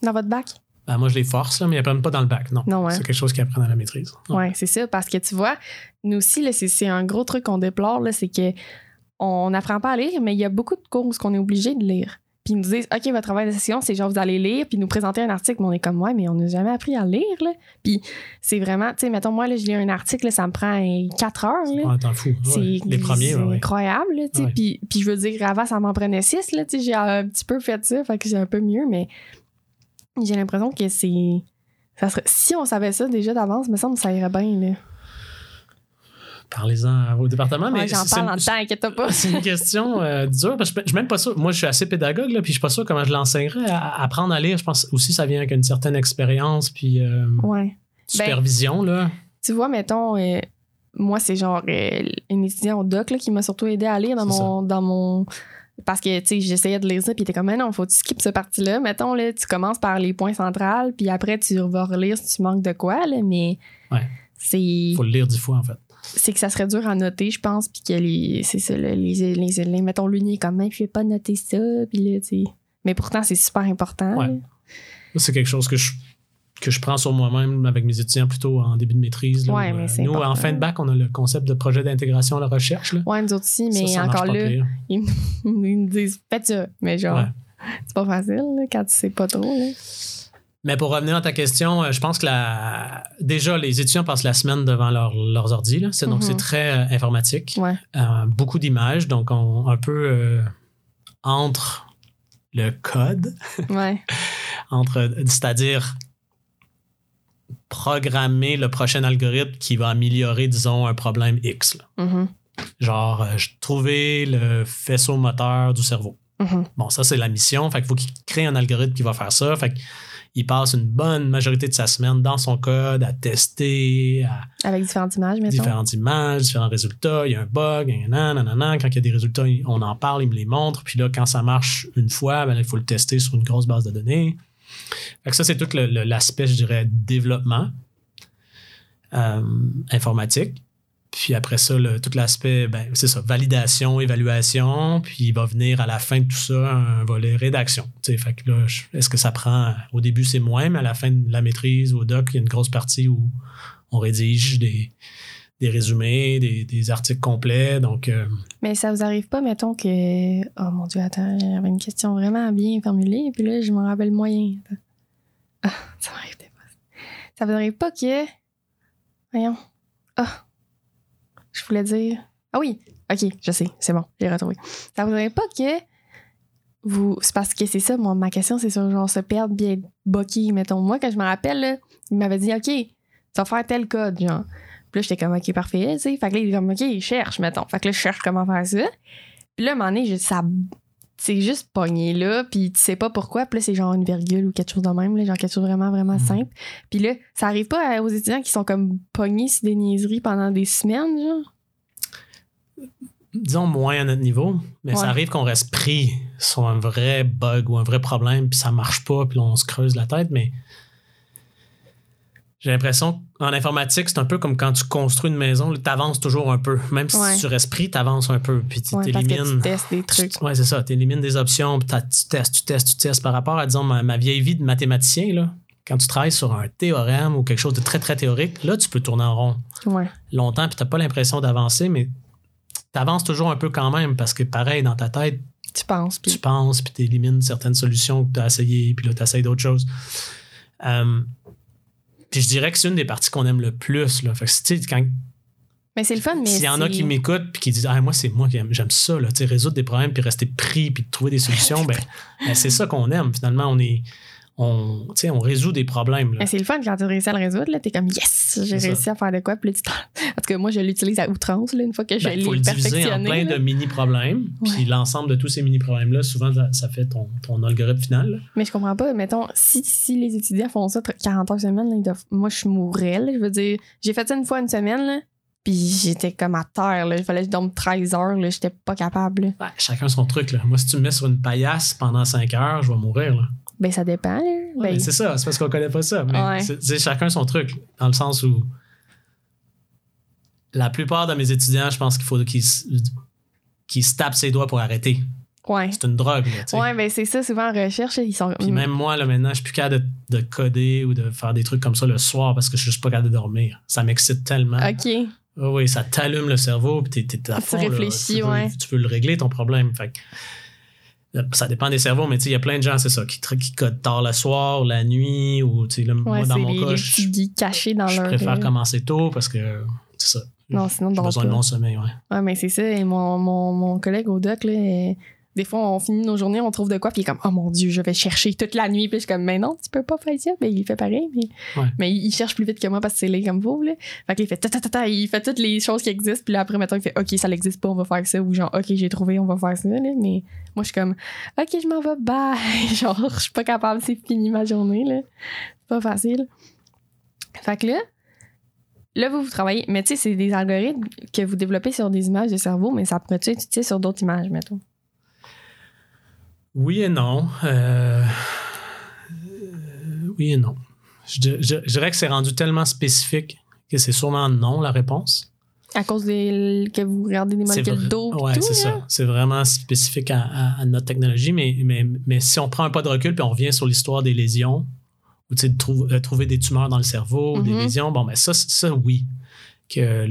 A: dans votre bac?
B: Ben, moi, je les force, là, mais ils apprennent pas dans le bac, non.
A: Non, hein?
B: C'est quelque chose qu'ils apprennent à la maîtrise.
A: Ouais, c'est ça, parce que tu vois, nous aussi, là, c'est, un gros truc qu'on déplore, là, c'est que on n'apprend pas à lire, mais il y a beaucoup de cours où on est obligé de lire. Puis ils nous disent, OK, votre travail de session, c'est genre vous allez lire, puis nous présenter un article, mais on est comme, ouais, mais on n'a jamais appris à lire, là. Puis c'est vraiment, tu sais, mettons, moi, là, je lis un article, là, ça me prend 4 heures, là.
B: T'en fous.
A: C'est
B: ouais, ouais.
A: incroyable, là.
B: Ouais.
A: Puis, puis je veux dire, avant, ça m'en prenait six, là, tu sais. J'ai un petit peu fait ça, fait que c'est un peu mieux, mais j'ai l'impression que c'est. Ça serait, si on savait ça déjà d'avance, me semble que ça irait bien, là.
B: Parlez-en à vos départements.
A: Ouais,
B: mais
A: j'en
B: c'est-
A: parle en temps, inquiète pas.
B: C'est une question euh, dure parce que je suis même pas sûr. Moi, je suis assez pédagogue, là, puis je suis pas sûr comment je l'enseignerais. À- Apprendre à lire, je pense aussi ça vient avec une certaine expérience puis euh,
A: Ouais.
B: supervision. là.
A: Tu vois, mettons, euh, moi, c'est genre une étudiante au doc là, qui m'a surtout aidé à lire dans mon, dans mon. Parce que, tu sais, j'essayais de lire ça, puis t'es comme, mais non, faut que tu skippes cette partie-là. Mettons, là, tu commences par les points centrales, puis après, tu vas relire si tu manques de quoi, là, mais.
B: Ouais.
A: C'est.
B: faut le lire dix fois, en fait.
A: C'est que ça serait dur à noter, je pense, puis que les, c'est ça, là, les, les, les, mettons, l'uni est comme, même, je vais pas noter ça, puis là, tu sais. Mais pourtant, c'est super important.
B: Ouais. C'est quelque chose que je, que je prends sur moi-même avec mes étudiants plutôt en début de maîtrise. là,
A: Ouais,
B: où,
A: mais
B: euh,
A: c'est
B: nous, en fin de bac, on a le concept de projet d'intégration à la recherche. Là.
A: Ouais, nous autres aussi, mais
B: Ça, ça marche
A: encore là, ils, me- ils me disent, faites ça. Mais genre,
B: Ouais.
A: c'est pas facile, là, quand tu sais pas trop, là.
B: Mais pour revenir à ta question, euh, je pense que la... déjà, les étudiants passent la semaine devant leur- leurs ordi. Là. C'est, Donc,
A: Mhm.
B: c'est très euh, informatique.
A: Ouais.
B: Euh, beaucoup d'images. Donc, on, un peu euh, entre le code,
A: Ouais.
B: entre, c'est-à-dire programmer le prochain algorithme qui va améliorer, disons, un problème X. là.
A: Mhm.
B: Genre, trouver le faisceau moteur du cerveau.
A: Mhm.
B: Bon, ça, c'est la mission. Fait qu'il faut qu'il crée un algorithme qui va faire ça. Fait qu'il passe une bonne majorité de sa semaine dans son code à tester, à
A: Avec différentes images, mettons.
B: différentes images, différents résultats. Il y a un bug, nanana, nanana. Quand il y a des résultats, il- on en parle, il me les montre. Puis là, quand ça marche une fois, ben, il faut le tester sur une grosse base de données. Fait que ça, c'est tout l'aspect, je dirais, développement euh, informatique. Puis après ça, le- tout l'aspect, ben, c'est ça, validation, évaluation. Puis il va venir à la fin de tout ça un volet rédaction. Fait que là, est-ce que ça prend. Au début, c'est moins, mais à la fin de la maîtrise ou au doc, il y a une grosse partie où on rédige des, des résumés, des, des articles complets. Donc, euh,
A: Mais ça vous arrive pas, mettons que. Oh mon Dieu, attends, j'avais une question vraiment bien formulée, puis là, je m'en rappelle moyen. Ah, ça m'arrive fois. Ça vous arrive pas que. Voyons. Ah. Je voulais dire. Ah oui, ok, je sais, c'est bon, j'ai retrouvé. Ça vous arrive pas que. Vous. C'est parce que c'est ça, moi, ma question, c'est sur genre se perdre bien boqué, mettons. Moi, quand je me rappelle, là, il m'avait dit, ok, tu vas faire tel code, genre. Puis là, j'étais comme, OK, parfait, tu sais. Fait que là, il est comme, OK, il cherche, mettons. Fait que là, je cherche comment faire ça. Puis là, à un moment donné, j'ai- ça. C'est juste pogné là, puis tu sais pas pourquoi. Puis là, c'est genre une virgule ou quelque chose de même, là, genre quelque chose vraiment, vraiment
B: Mhm.
A: simple. Puis là, ça arrive pas aux étudiants qui sont comme pognés sur des niaiseries pendant des semaines, genre?
B: disons moins à notre niveau, mais ça arrive qu'on reste pris sur un vrai bug ou un vrai problème, puis ça marche pas, puis on se creuse la tête, mais j'ai l'impression qu'en informatique, c'est un peu comme quand tu construis une maison, tu avances toujours un peu. Même si
A: Ouais.
B: tu restes pris, tu avances un peu, puis tu
A: Ouais, parce que
B: élimines.
A: tu testes des trucs.
B: Ouais, c'est ça. Tu élimines des options, puis tu testes, tu testes, tu testes. Par rapport à, disons, ma, ma vieille vie de mathématicien, là, quand tu travailles sur un théorème ou quelque chose de très, très théorique, là, tu peux tourner en rond
A: Ouais.
B: longtemps, puis tu pas l'impression d'avancer, mais tu avances toujours un peu quand même, parce que pareil, dans ta tête,
A: Tu penses, puis.
B: tu penses, puis tu élimines certaines solutions que tu as essayées, puis là, tu essayes d'autres choses. Euh, puis je dirais que c'est une des parties qu'on aime le plus. Là. Fait que, tu sais, quand,
A: Mais c'est le fun, mais.
B: s'il y en a qui m'écoutent puis qui disent ah, moi c'est moi qui aime, j'aime ça là, tu sais, résoudre des problèmes puis rester pris puis trouver des solutions ben, ben, c'est ça qu'on aime finalement on est on tu résout des problèmes
A: c'est le fun quand tu réussis à le résoudre, là. T'es comme, yes, j'ai réussi à faire de quoi, puis là, tu tout cas, moi, je l'utilise à outrance, là, une fois que je
B: Ben,
A: l'ai
B: faut le diviser en
A: perfectionné.
B: plein
A: là.
B: de mini problèmes puis l'ensemble de tous ces mini problèmes là souvent ça, fait ton, ton algorithme final là.
A: Mais je comprends pas. Mettons, si, si les étudiants font ça 40 heures semaine, doivent- moi, je mourrais. Je veux dire, j'ai fait ça une fois une semaine, puis j'étais comme à terre. Là. Il fallait que je dorme 13 heures. là. J'étais pas capable. là.
B: Ben, chacun son truc là. moi si tu me mets sur une paillasse pendant 5 heures je vais mourir là.
A: Ben, ça dépend. Là.
B: Ouais,
A: Ben,
B: c'est ça, c'est parce qu'on connaît pas ça. Mais
A: Ouais.
B: c'est chacun son truc, dans le sens où la plupart de mes étudiants, je pense qu'il faut qu'ils qu'ils se tapent ses doigts pour arrêter.
A: ouais.
B: C'est une drogue. Là.
A: Ouais, ben c'est ça, souvent en recherche, ils sont.
B: Puis même moi, là, maintenant, je suis plus capable de, de coder ou de faire des trucs comme ça le soir parce que je suis juste pas capable de dormir. Ça m'excite tellement.
A: OK.
B: Oui, ça t'allume le cerveau, puis t'es, t'es à
A: Tu
B: fond, là.
A: réfléchis,
B: tu veux,
A: ouais.
B: Tu veux le régler, ton problème. Fait que, là, ça dépend des cerveaux, mais tu sais, il y a plein de gens, c'est ça, qui, qui codent tard le soir, la nuit, ou tu sais, là,
A: Ouais,
B: moi, dans mon
A: les,
B: cas,
A: les
B: je,
A: cachés dans
B: préfère
A: euh,
B: commencer tôt parce que c'est ça.
A: Non, sinon,
B: j'ai besoin de mon sommeil, ouais.
A: Ouais, mais c'est ça. Et mon, mon, mon collègue au doc, là, euh, des fois, on finit nos journées, on trouve de quoi, puis il est comme, oh mon Dieu, je vais chercher toute la nuit. Puis je suis comme, mais non, tu peux pas faire ça. Mais il fait pareil. Mais,
B: Ouais.
A: mais il, cherche plus vite que moi parce que c'est laid comme vous. Là. Fait qu'il fait ta, ta, ta, ta, il fait toutes les choses qui existent. Puis là, après, mettons, il fait, OK, ça n'existe pas, on va faire ça. Ou genre, OK, j'ai trouvé, on va faire ça. Là. Mais moi, je suis comme, OK, je m'en vais, bye. genre, je suis pas capable, c'est fini ma journée. là. C'est pas facile. Fait que là, là, vous, vous travaillez. Mais tu sais, c'est des algorithmes que vous développez sur des images de cerveau, mais ça pourrait être utilisé sur d'autres images, mettons.
B: Oui et non. Euh, euh, oui et non. Je, di- je- je dirais que c'est rendu tellement spécifique que c'est sûrement non la réponse.
A: À cause des, que vous regardez des molécules d'eau. tout,
B: c'est ça. C'est vraiment spécifique à, à- à notre technologie, mais, mais, mais si on prend un pas de recul puis on revient sur l'histoire des lésions, ou tu sais, de trou- euh, trouver des tumeurs dans le cerveau, des
A: Mhm.
B: lésions, bon, ben ça, ça, oui. Que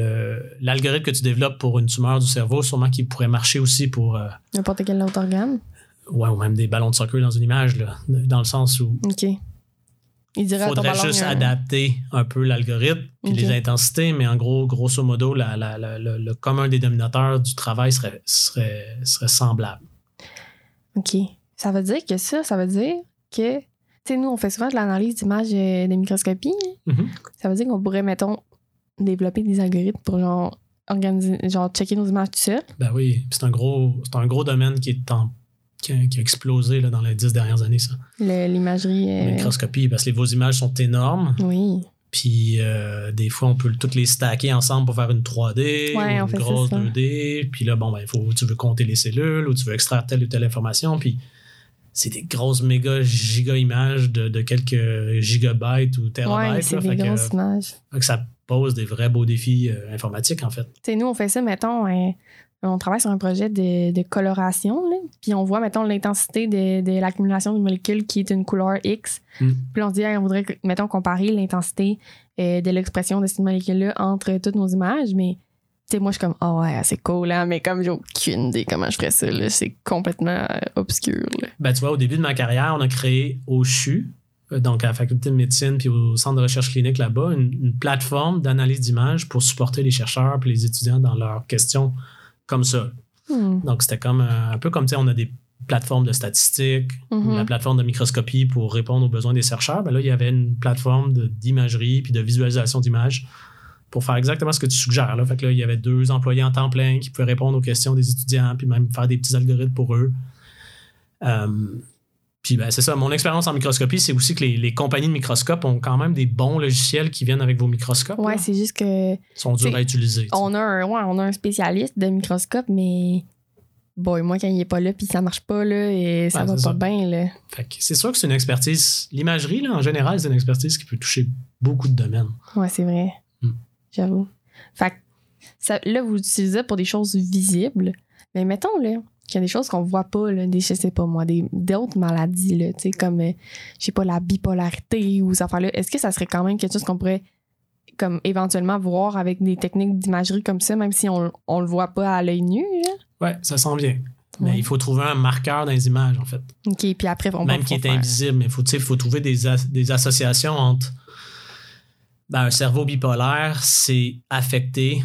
B: l'algorithme que tu développes pour une tumeur du cerveau, sûrement qu'il pourrait marcher aussi pour, euh,
A: N'importe quel autre organe.
B: Ouais, ou même des ballons de soccer dans une image, là, dans le sens où
A: OK. Il
B: faudrait juste adapter un peu l'algorithme puis
A: Ok.
B: les intensités, mais en gros, grosso modo, la- la- la- le, le commun dénominateur du travail serait, serait, serait semblable.
A: OK. Ça veut dire que ça, ça veut dire que. Tu sais, nous, on fait souvent de l'analyse d'images euh, de microscopie. hein.
B: Mhm.
A: Ça veut dire qu'on pourrait, mettons, développer des algorithmes pour, genre, organiser, genre, checker nos images tout seul.
B: Ben oui, c'est un gros, c'est un gros domaine qui est en- qui a, qui a explosé là, dans les dix dernières années, ça.
A: L'imagerie. Euh,
B: microscopie, parce que les- vos images sont énormes,
A: Oui.
B: puis euh, des fois, on peut toutes les stacker ensemble pour faire une 3D
A: Ouais,
B: ou
A: on
B: une grosse
A: ça.
B: 2D, puis là, bon, ben, il faut, tu veux compter les cellules ou tu veux extraire telle ou telle information, puis c'est des grosses méga giga images de, de quelques gigabytes ou terabytes.
A: Ouais, c'est des
B: fait que-
A: grosses images.
B: fait que ça pose des vrais beaux défis euh, informatiques, en fait.
A: Tu sais, nous, on fait ça, mettons, euh, on travaille sur un projet de, de coloration, là, puis on voit, mettons, l'intensité de, de l'accumulation d'une molécule qui est une couleur X.
B: Mm.
A: Puis on se dit, hey, on voudrait, mettons, comparer l'intensité euh, de l'expression de cette molécule-là entre toutes nos images, mais tu sais, moi, je suis comme, ah ouais, c'est cool, hein, mais comme j'ai aucune idée comment je ferais ça, là, c'est complètement euh, obscur, là.
B: Ben, tu vois, au début de ma carrière, on a créé au CHU, euh, donc à la faculté de médecine puis au centre de recherche clinique là-bas, une, une plateforme d'analyse d'images pour supporter les chercheurs puis les étudiants dans leurs questions comme ça.
A: Hmm.
B: Donc, c'était comme euh, un peu comme, tu sais, on a des plateformes de statistiques,
A: Mhm.
B: la plateforme de microscopie pour répondre aux besoins des chercheurs. Ben là, il y avait une plateforme d'imagerie puis de visualisation d'images pour faire exactement ce que tu suggères. Là. Fait que là, il y avait deux employés en temps plein qui pouvaient répondre aux questions des étudiants puis même faire des petits algorithmes pour eux. Euh, puis ben, c'est ça, mon expérience en microscopie, c'est aussi que les, les compagnies de microscopes ont quand même des bons logiciels qui viennent avec vos microscopes.
A: Ouais,
B: là.
A: c'est juste que
B: Ils sont durs à utiliser.
A: on a, un, ouais, on a un spécialiste de microscope, mais boy, moi, quand il est pas là, puis ça marche pas, là, et ça
B: Ouais,
A: va pas bien, là.
B: Fait que c'est sûr que c'est une expertise. L'imagerie, là, en général, c'est une expertise qui peut toucher beaucoup de domaines.
A: Ouais, c'est vrai.
B: Hmm.
A: J'avoue. Fait que ça, là, vous l'utilisez pour des choses visibles. Mais mettons, là, qu'il y a des choses qu'on voit pas, là, des, je sais pas moi, des, d'autres maladies, là, tu sais, comme, euh, je sais pas, la bipolarité ou ça là Est-ce que ça serait quand même quelque chose qu'on pourrait, comme, éventuellement voir avec des techniques d'imagerie comme ça, même si on, on le voit pas à l'œil nu, là?
B: Ouais, ça s'en vient. Mais
A: Ouais.
B: il faut trouver un marqueur dans les images, en fait.
A: OK, puis après, on
B: Même qui est
A: faire.
B: invisible. Mais il faut, faut trouver des, as- des associations entre ben, un cerveau bipolaire, c'est affecté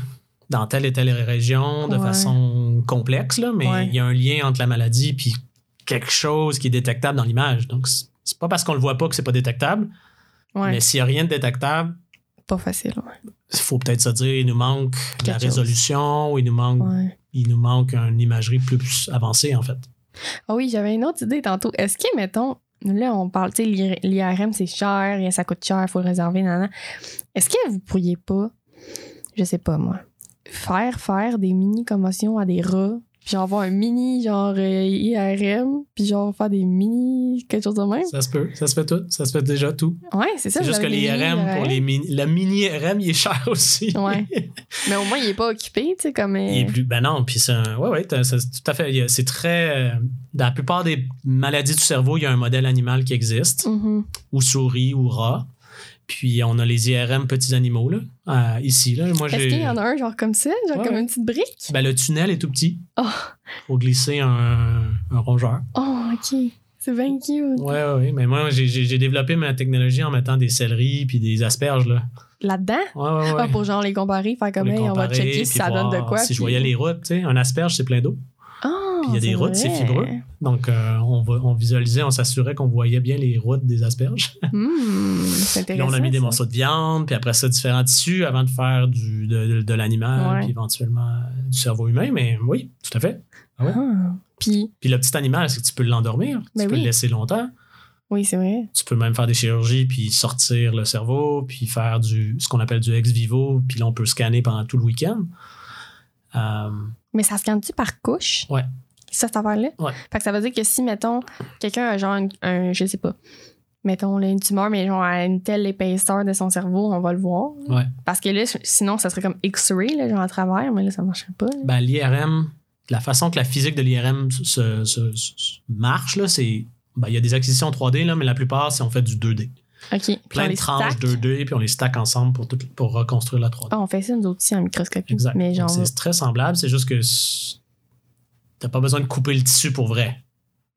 B: dans telle et telle région de
A: Ouais.
B: façon complexe, là, mais il y a un lien entre la maladie puis quelque chose qui est détectable dans l'image. Donc, c'est- pas parce qu'on le voit pas que c'est pas détectable,
A: Ouais,
B: mais s'il y a rien de détectable,
A: pas facile,
B: il faut peut-être se dire il nous manque la résolution ou il nous manque, il nous manque une imagerie plus avancée, en fait.
A: Ah oui, j'avais une autre idée tantôt. Est-ce que, mettons, là, on parle, tu sais, l'IR- l'IRM, c'est cher, ça coûte cher, il faut le réserver, nan, Est-ce que vous pourriez pas, je sais pas moi, faire faire des mini-commotions à des rats, puis genre avoir un mini, genre, euh, IRM, puis genre faire des mini, quelque chose de même?
B: Ça se peut, ça se fait tout, ça se fait déjà tout.
A: Ouais, c'est ça.
B: C'est juste que l'IRM, pour les mini, le mini IRM, il est cher aussi.
A: Ouais. Mais au moins, il est pas occupé, tu sais, comme. euh,
B: Il est plus. Ben non, puis c'est un. Ouais, ouais, c'est tout à fait. C'est très. euh, dans la plupart des maladies du cerveau, il y a un modèle animal qui existe,
A: mhm.
B: ou souris, ou rat. Puis on a les IRM petits animaux, là, euh, ici. Là. Moi,
A: Est-ce qu'il y en a un, genre comme ça, genre
B: Ouais,
A: comme une petite brique?
B: Ben, le tunnel est tout petit.
A: Oh,
B: Faut glisser un, un rongeur.
A: oh ok. C'est bien cute.
B: Ouais, ouais. Mais moi, j'ai- développé ma technologie en mettant des céleris puis des asperges, là.
A: Là-dedans?
B: Ouais, ouais, ouais.
A: Ah, pour genre les comparer, faire
B: Pour
A: comme hey, on va checker si ça donne de quoi.
B: Si je voyais les routes, tu sais, un asperge, c'est plein d'eau.
A: Ah,
B: il y a des routes, c'est fibreux. Donc, euh, on, va, on visualisait, on s'assurait qu'on voyait bien les routes des asperges.
A: C'est
B: Puis on a mis des morceaux de viande, puis après ça, différents tissus avant de faire du, de, de- de l'animal,
A: Ouais.
B: puis éventuellement euh, du cerveau humain. Mais oui, tout à fait.
A: Ah. Puis,
B: Puis le petit animal, c'est que tu peux l'endormir,
A: Ben
B: tu peux
A: oui.
B: le laisser longtemps.
A: Oui, c'est vrai.
B: Tu peux même faire des chirurgies, puis sortir le cerveau, puis faire du ce qu'on appelle du ex vivo, puis là, on peut scanner pendant tout le week-end. Euh,
A: Mais ça scanne-tu par couche?
B: Ouais.
A: Ça, cette affaire-là?
B: Ouais.
A: Fait que ça veut dire que si, mettons, quelqu'un a genre un, un- je sais pas, mettons là, une tumeur, mais genre à une telle épaisseur de son cerveau, on va le voir.
B: ouais.
A: Parce que là, sinon, ça serait comme X-ray, là, genre à travers, mais là, ça marcherait pas. là.
B: Ben, l'IRM, la façon que la physique de l'IRM se, se- se- se- marche, là, c'est. ben, il y a des acquisitions 3D, là, mais la plupart, c'est on fait du 2D.
A: OK.
B: Plein de tranches
A: stack.
B: 2D, puis on les stack ensemble pour, tout- pour reconstruire la 3D.
A: Ah, on fait ça, nous aussi, en microscopie.
B: Exact.
A: Mais
B: Donc,
A: genre,
B: c'est très semblable, c'est juste que t'as pas besoin de couper le tissu pour vrai.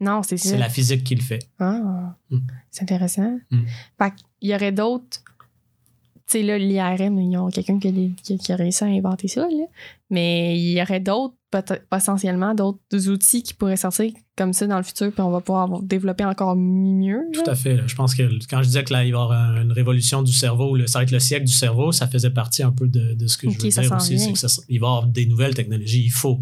A: non, c'est ça.
B: C'est la physique qui le fait.
A: Ah,
B: Mm.
A: c'est intéressant.
B: Mm.
A: Fait qu'il y aurait d'autres. Tu sais, là, l'IRM, ils ont quelqu'un qui, a des- qui, qui a réussi à inventer ça, là. Mais il y aurait d'autres, potentiellement, d'autres outils qui pourraient sortir comme ça dans le futur, puis on va pouvoir développer encore mieux. là.
B: Tout à fait. là. Je pense que quand je disais que là, il va y avoir un- une révolution du cerveau, ça va être le siècle du cerveau, ça faisait partie un peu de, de ce que je veux dire aussi. que ça- il va y avoir des nouvelles technologies. Il faut.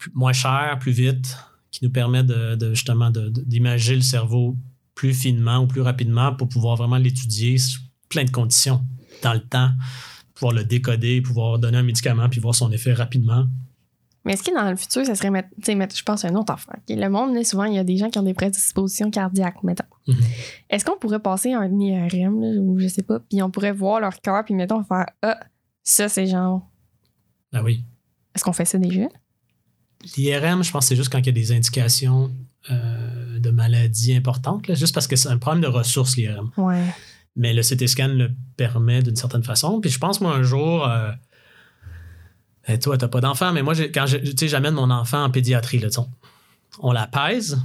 B: Plus- moins cher, plus vite, qui nous permet de, de, justement de- de- d'imager le cerveau plus finement ou plus rapidement pour pouvoir vraiment l'étudier sous plein de conditions dans le temps, pouvoir le décoder, pouvoir donner un médicament puis voir son effet rapidement.
A: Mais est-ce que dans le futur, ça serait mettre, tu sais, mettre, je pense, un autre ok? Le monde, là, souvent, il y a des gens qui ont des prédispositions cardiaques, mettons.
B: Mhm.
A: Est-ce qu'on pourrait passer un IRM, là, ou je sais pas, puis on pourrait voir leur cœur, puis mettons, faire Ah, ça, c'est genre.
B: Ah oui.
A: Est-ce qu'on fait ça déjà?
B: L'IRM, je pense que c'est juste quand il y a des indications euh, de maladies importantes, là, juste parce que c'est un problème de ressources, l'IRM.
A: Ouais.
B: Mais le CT scan le permet d'une certaine façon. Puis je pense, moi, un jour, euh, toi, t'as pas d'enfant, mais moi, quand j'amène mon enfant en pédiatrie, là, on, la pèse,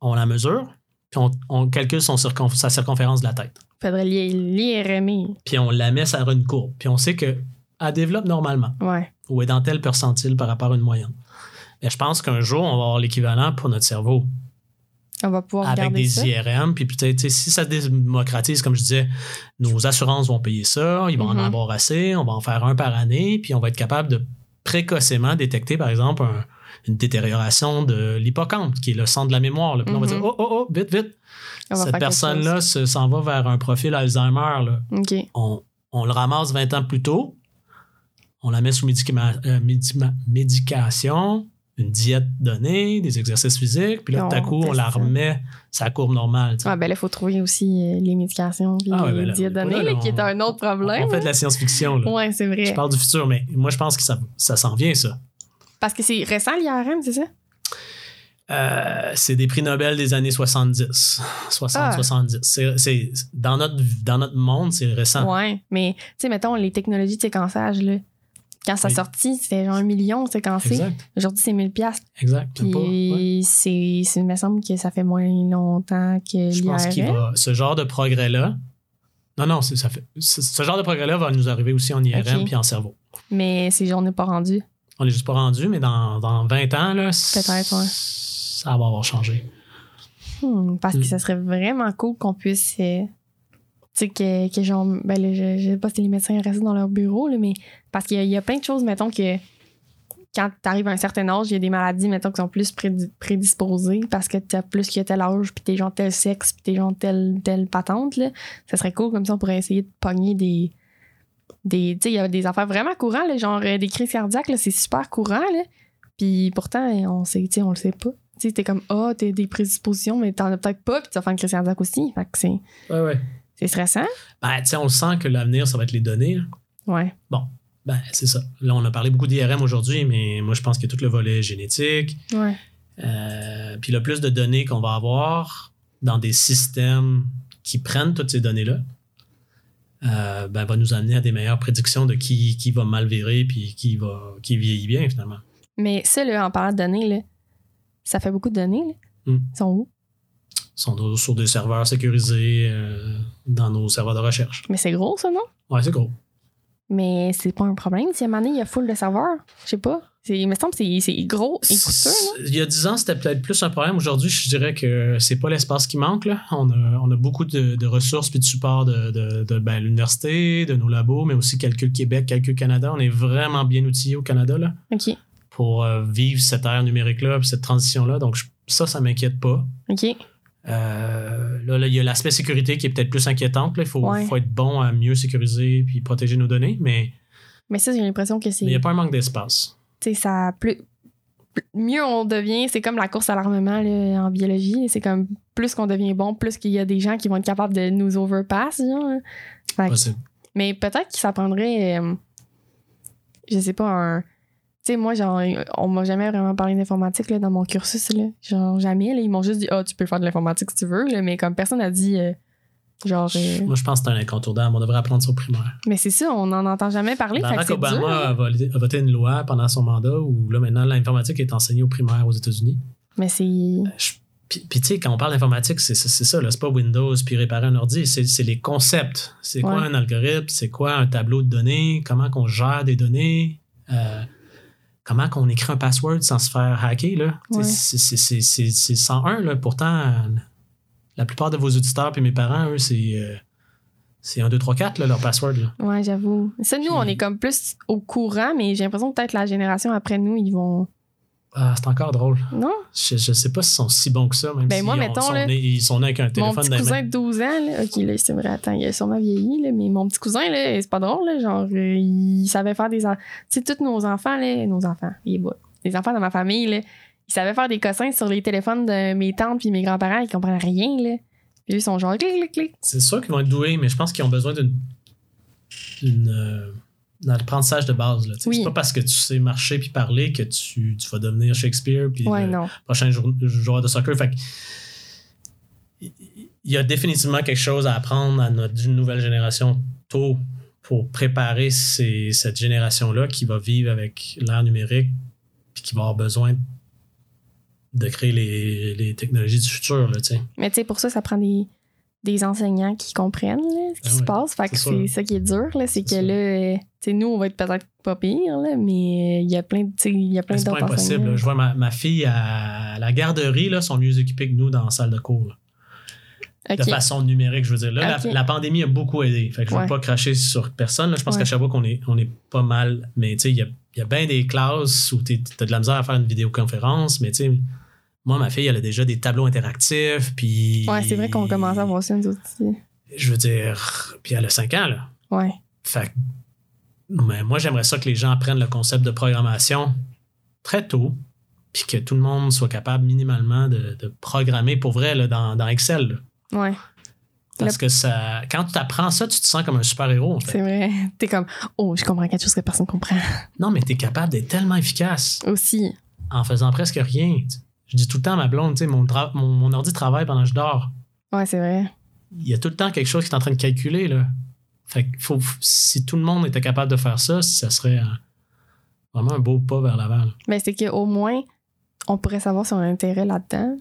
B: on la mesure, puis on, on calcule son circonf- sa circonférence de la tête.
A: Faudrait l'IRM.
B: Puis on la met sur une courbe. Puis on sait qu'elle développe normalement
A: Ouais.
B: Ou est dans tel percentile par rapport à une moyenne. Mais je pense qu'un jour, on va avoir l'équivalent pour notre cerveau
A: On va pouvoir
B: avec des
A: ça.
B: IRM. Puis peut-être, si ça se démocratise, comme je disais, nos assurances vont payer ça, ils vont
A: Mhm.
B: en avoir assez, on va en faire un par année, puis on va être capable de précocement détecter, par exemple, un- une détérioration de l'hippocampe, qui est le centre de la mémoire. là. Puis on va
A: Mhm.
B: dire, oh, oh, oh, vite, vite.
A: On
B: Cette personne-là se- s'en va vers un profil Alzheimer. Là. on le ramasse 20 ans plus tôt, on la met sous médicament- euh, médication, une diète donnée, des exercices physiques, puis là, tout à
A: on
B: coup, on la remet sa courbe normale. tu sais.
A: Ouais, ben là, il faut trouver aussi euh, les médications puis
B: Ah ouais,
A: les
B: ben là,
A: diètes
B: on
A: données,
B: là,
A: là, qui
B: on-
A: est un autre problème.
B: on fait de la science-fiction. là.
A: Ouais, c'est vrai.
B: Je parle du futur, mais moi, je pense que ça, ça s'en vient, ça.
A: Parce que c'est récent, l'IRM, c'est ça?
B: Euh, c'est des prix Nobel des années 70. 60,
A: Ah.
B: 70. C'est, dans, notre, dans notre monde, c'est récent.
A: Ouais, mais tu sais, mettons, les technologies de séquençage, là, quand ça
B: Oui.
A: sorti, c'était genre un million séquencé.
B: Exact,
A: Aujourd'hui, c'est 1000 piastres.
B: exact. Ouais.
A: Puis c'est, c'est- il me semble que ça fait moins longtemps que
B: Je pense qu'il va. Ce genre de progrès-là. Non, non, c'est- ça fait. Ce, genre de progrès-là va nous arriver aussi en IRM
A: Ok.
B: puis en cerveau.
A: Mais ces jours n'est pas rendu.
B: On n'est juste pas rendu, mais dans, dans 20 ans, là,
A: Peut-être, ouais.
B: ça va avoir changé.
A: Hmm, parce que ça serait vraiment cool qu'on puisse. euh, que, genre. Ben je, je sais pas si les médecins restent dans leur bureau, là, mais. Parce qu'il y, a- plein de choses, mettons, que. Quand tu arrives à un certain âge, il y a des maladies, mettons, qui sont plus prédi- prédisposées parce que tu as plus que tel âge, puis t'es genre tel sexe, puis t'es genre telle, telle patente, là. Ça serait cool, comme ça, on pourrait essayer de pogner des. des tu sais, il y a des affaires vraiment courantes, genre euh, des crises cardiaques, c'est super courant, là. Puis pourtant, on sait, tu sais, on le sait pas. Tu sais, t'es comme, ah, t'as des prédispositions, mais t'en as peut-être pas, puis tu vas faire une crise cardiaque aussi. Fait que c'est,
B: Ouais, ouais.
A: C'est stressant?
B: Ben, tu sais, on sent que l'avenir, ça va être les données. là.
A: Ouais.
B: Ben, c'est ça. Là, on a parlé beaucoup d'IRM aujourd'hui, mais moi, je pense que tout le volet génétique,
A: Ouais.
B: euh, puis le plus de données qu'on va avoir dans des systèmes qui prennent toutes ces données-là, euh, ben, va nous amener à des meilleures prédictions de qui, qui va mal virer puis qui, va, qui vieillit bien, finalement.
A: Mais ça, là, en parlant de données, là, ça fait beaucoup de données, là.
B: Hmm.
A: Ils sont où?
B: Sont sur des serveurs sécurisés euh, dans nos serveurs de recherche.
A: Mais c'est gros, ça, non?
B: Ouais, c'est gros.
A: Mais c'est pas un problème. Si à un moment donné, il y a full de serveurs, je sais pas. Il me semble que c'est, gros et coûteux?
B: Il y a 10 ans, c'était peut-être plus un problème. Aujourd'hui, je dirais que c'est pas l'espace qui manque. Là. On, a, on a beaucoup de, de ressources et de support de, de, de, ben, l'université, de nos labos, mais aussi Calcul Québec, Calcul Canada. On est vraiment bien outillés au Canada là,
A: OK.
B: pour euh, vivre cette ère numérique-là puis cette transition-là. Donc, je- ça, ça m'inquiète pas.
A: OK.
B: Euh, là, il y a l'aspect sécurité qui est peut-être plus inquiétante. Il faut,
A: Ouais.
B: faut être bon à mieux sécuriser puis protéger nos données, mais
A: Mais ça, j'ai l'impression que c'est.
B: il n'y a pas un manque d'espace.
A: tu sais, ça plus, mieux on devient, c'est comme la course à l'armement là, en biologie. C'est comme plus qu'on devient bon, plus qu'il y a des gens qui vont être capables de nous overpass. Genre. hein. Fait
B: Possible.
A: mais peut-être que ça prendrait, euh, je sais pas, un. Tu sais, moi, genre, on m'a jamais vraiment parlé d'informatique là, dans mon cursus. Là. Genre, jamais. Là, ils m'ont juste dit, ah, tu peux faire de l'informatique si tu veux. Là, mais comme personne n'a dit, euh, genre. euh,
B: Moi, je pense que c'est un incontournable. On devrait apprendre ça au primaire.
A: mais c'est ça, on n'en entend jamais parler.
B: Barack Obama
A: dur,
B: a, voté une loi pendant son mandat où là, maintenant, l'informatique est enseignée au primaire aux États-Unis.
A: Mais c'est.
B: Je- Puis, puis, tu sais, quand on parle d'informatique, c'est ça, là, c'est pas Windows puis réparer un ordi, c'est c'est les concepts. C'est quoi un algorithme, c'est quoi un tableau de données, comment qu'on gère des données, euh, comment qu'on écrit un password sans se faire hacker. Là.
A: Ouais.
B: C'est c'est- c'est- c'est- c'est 101. Là. Pourtant, la plupart de vos auditeurs puis mes parents, eux, c'est euh, c'est 1, 2, 3, 4, là, leur password. Là.
A: Ouais, j'avoue. Ça, nous,
B: Puis-
A: on est comme plus au courant, mais j'ai l'impression que peut-être la génération après nous, ils vont.
B: Ah, c'est encore drôle.
A: Non?
B: Je, je sais pas s'ils sont si bons que ça, même
A: Ben,
B: si
A: moi,
B: on-
A: mettons,
B: sont
A: là,
B: nés- ils sont nés avec un
A: Mon
B: téléphone
A: petit
B: dans les
A: cousin
B: mains.
A: de 12 ans, là, ok, là, c'est vrai, attends, il a sûrement vieilli, là, mais mon petit cousin, là, c'est pas drôle, là, genre, euh, il savait faire des. en- Tu sais, tous nos enfants, là, nos enfants, les les enfants de ma famille, là, ils savaient faire des cossins sur les téléphones de mes tantes puis mes grands-parents, ils comprenaient rien, là. Puis eux, ils sont genre, clic, clic, clic.
B: C'est sûr qu'ils vont être doués, mais je pense qu'ils ont besoin d'une. d'une, euh, d'un apprentissage de base. là.
A: Oui.
B: C'est pas parce que tu sais marcher puis parler que tu, tu vas devenir Shakespeare puis
A: Ouais,
B: le prochain joueur de soccer. Fait il y a définitivement quelque chose à apprendre à notre nouvelle génération tôt pour préparer ces- cette génération-là qui va vivre avec l'ère numérique puis qui va avoir besoin de créer les, les technologies du futur. Là.
A: Mais tu sais, pour ça, ça prend des, des enseignants qui comprennent là, ce qui
B: Ah
A: se
B: oui,
A: passe. Fait que
B: c'est
A: ça qui est dur, c'est que là, euh, nous, on va être peut-être pas pire, là, mais euh, il y a plein, de- tu sais, il y a plein
B: C'est pas impossible. Je vois ma, ma fille à la garderie, là, sont mieux équipées que nous dans la salle de cours. De façon numérique, je veux dire. Là, la, la pandémie a beaucoup aidé. Fait que je ne veux
A: Ouais.
B: pas cracher sur personne. là. Je pense
A: Ouais.
B: qu'à Sherbrooke, on est, on est pas mal. Mais tu sais, il y a, il y a bien des classes où tu as de la misère à faire une vidéoconférence. Mais tu sais, moi, ma fille, elle a déjà des tableaux interactifs. Puis.
A: Ouais, c'est vrai qu'on commence à voir ça, nous autres.
B: Je veux dire. Puis elle a 5 ans, là.
A: Ouais.
B: Fait que- mais moi, j'aimerais ça que les gens apprennent le concept de programmation très tôt, puis que tout le monde soit capable minimalement de, de programmer pour vrai là, dans, dans Excel. là.
A: Ouais,
B: Parce que ça, quand tu apprends ça, tu te sens comme un super-héros. En fait.
A: c'est vrai. T'es comme, oh, je comprends quelque chose que personne comprend.
B: Non, mais tu es capable d'être tellement efficace
A: Aussi.
B: en faisant presque rien. Je dis tout le temps à ma blonde, tu sais, mon, mon, mon ordi travaille pendant que je dors.
A: Ouais, c'est vrai.
B: Il y a tout le temps quelque chose qui est en train de calculer. Là. Fait que faut, si tout le monde était capable de faire ça, ça serait un- vraiment un beau pas vers l'avant. là.
A: Mais c'est qu'au moins, on pourrait savoir si on a intérêt là-dedans.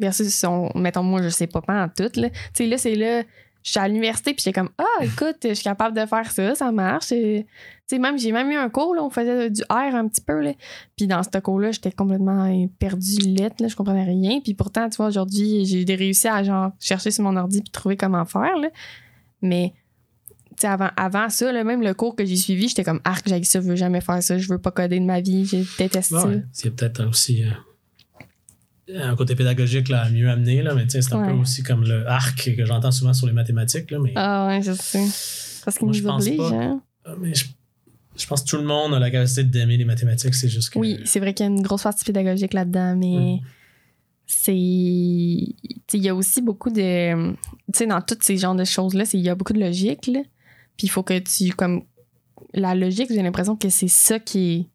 A: Versus si on, mettons, moi, je sais pas pas en tout, là. Tu sais, là, c'est là, je suis à l'université, puis j'étais comme, ah, écoute, je suis capable de faire ça, ça marche. Et, sais, même, j'ai même eu un cours, là, on faisait du R un petit peu, là. Puis dans ce cours-là, j'étais complètement euh, perdue lettre, là, je comprenais rien. Puis pourtant, tu vois, aujourd'hui, j'ai réussi à, genre, chercher sur mon ordi puis trouver comment faire, là. Mais, tu sais, avant, avant ça, là, même le cours que j'ai suivi, j'étais comme, arc, j'ai ça, je veux jamais faire ça, je veux pas coder de ma vie, je déteste
B: Ouais,
A: ça.
B: C'est peut-être aussi euh, un côté pédagogique là, mieux amener, là, mais c'est un
A: Ouais.
B: peu aussi comme le arc que j'entends souvent sur les mathématiques. Là, mais,
A: Ah ouais, je sais. Parce qu'ils nous obligent. hein.
B: mais je, je pense que tout le monde a la capacité d'aimer les mathématiques, c'est juste que.
A: Oui, c'est vrai qu'il y a une grosse partie pédagogique là-dedans, mais
B: Mm.
A: c'est. Il y a aussi beaucoup de. Tu sais, dans tous ces genres de choses-là, c'est- il y a beaucoup de logique, là. Puis il faut que tu. Comme. La logique, j'ai l'impression que c'est ça qui est,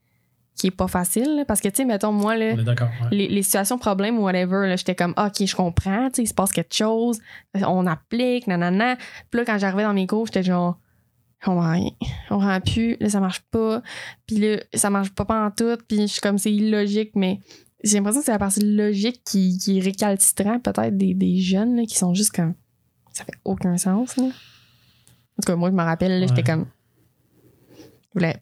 A: qui est pas facile, là. Parce que, tu sais, mettons, moi, là.
B: Ouais.
A: les, les situations problèmes ou whatever, là, j'étais comme, Ah, OK, je comprends, tu sais, il se passe quelque chose, on applique, nanana. Puis là, quand j'arrivais dans mes cours, j'étais genre, on va rien, on rend plus, là, ça marche pas. Puis là, ça marche pas en tout, puis je suis comme, c'est illogique, mais j'ai l'impression que c'est la partie logique qui, qui est récalcitrant, peut-être, des, des jeunes, là, qui sont juste comme, ça fait aucun sens, là. En tout cas, moi, je me rappelle, là, j'étais
B: Ouais.
A: comme.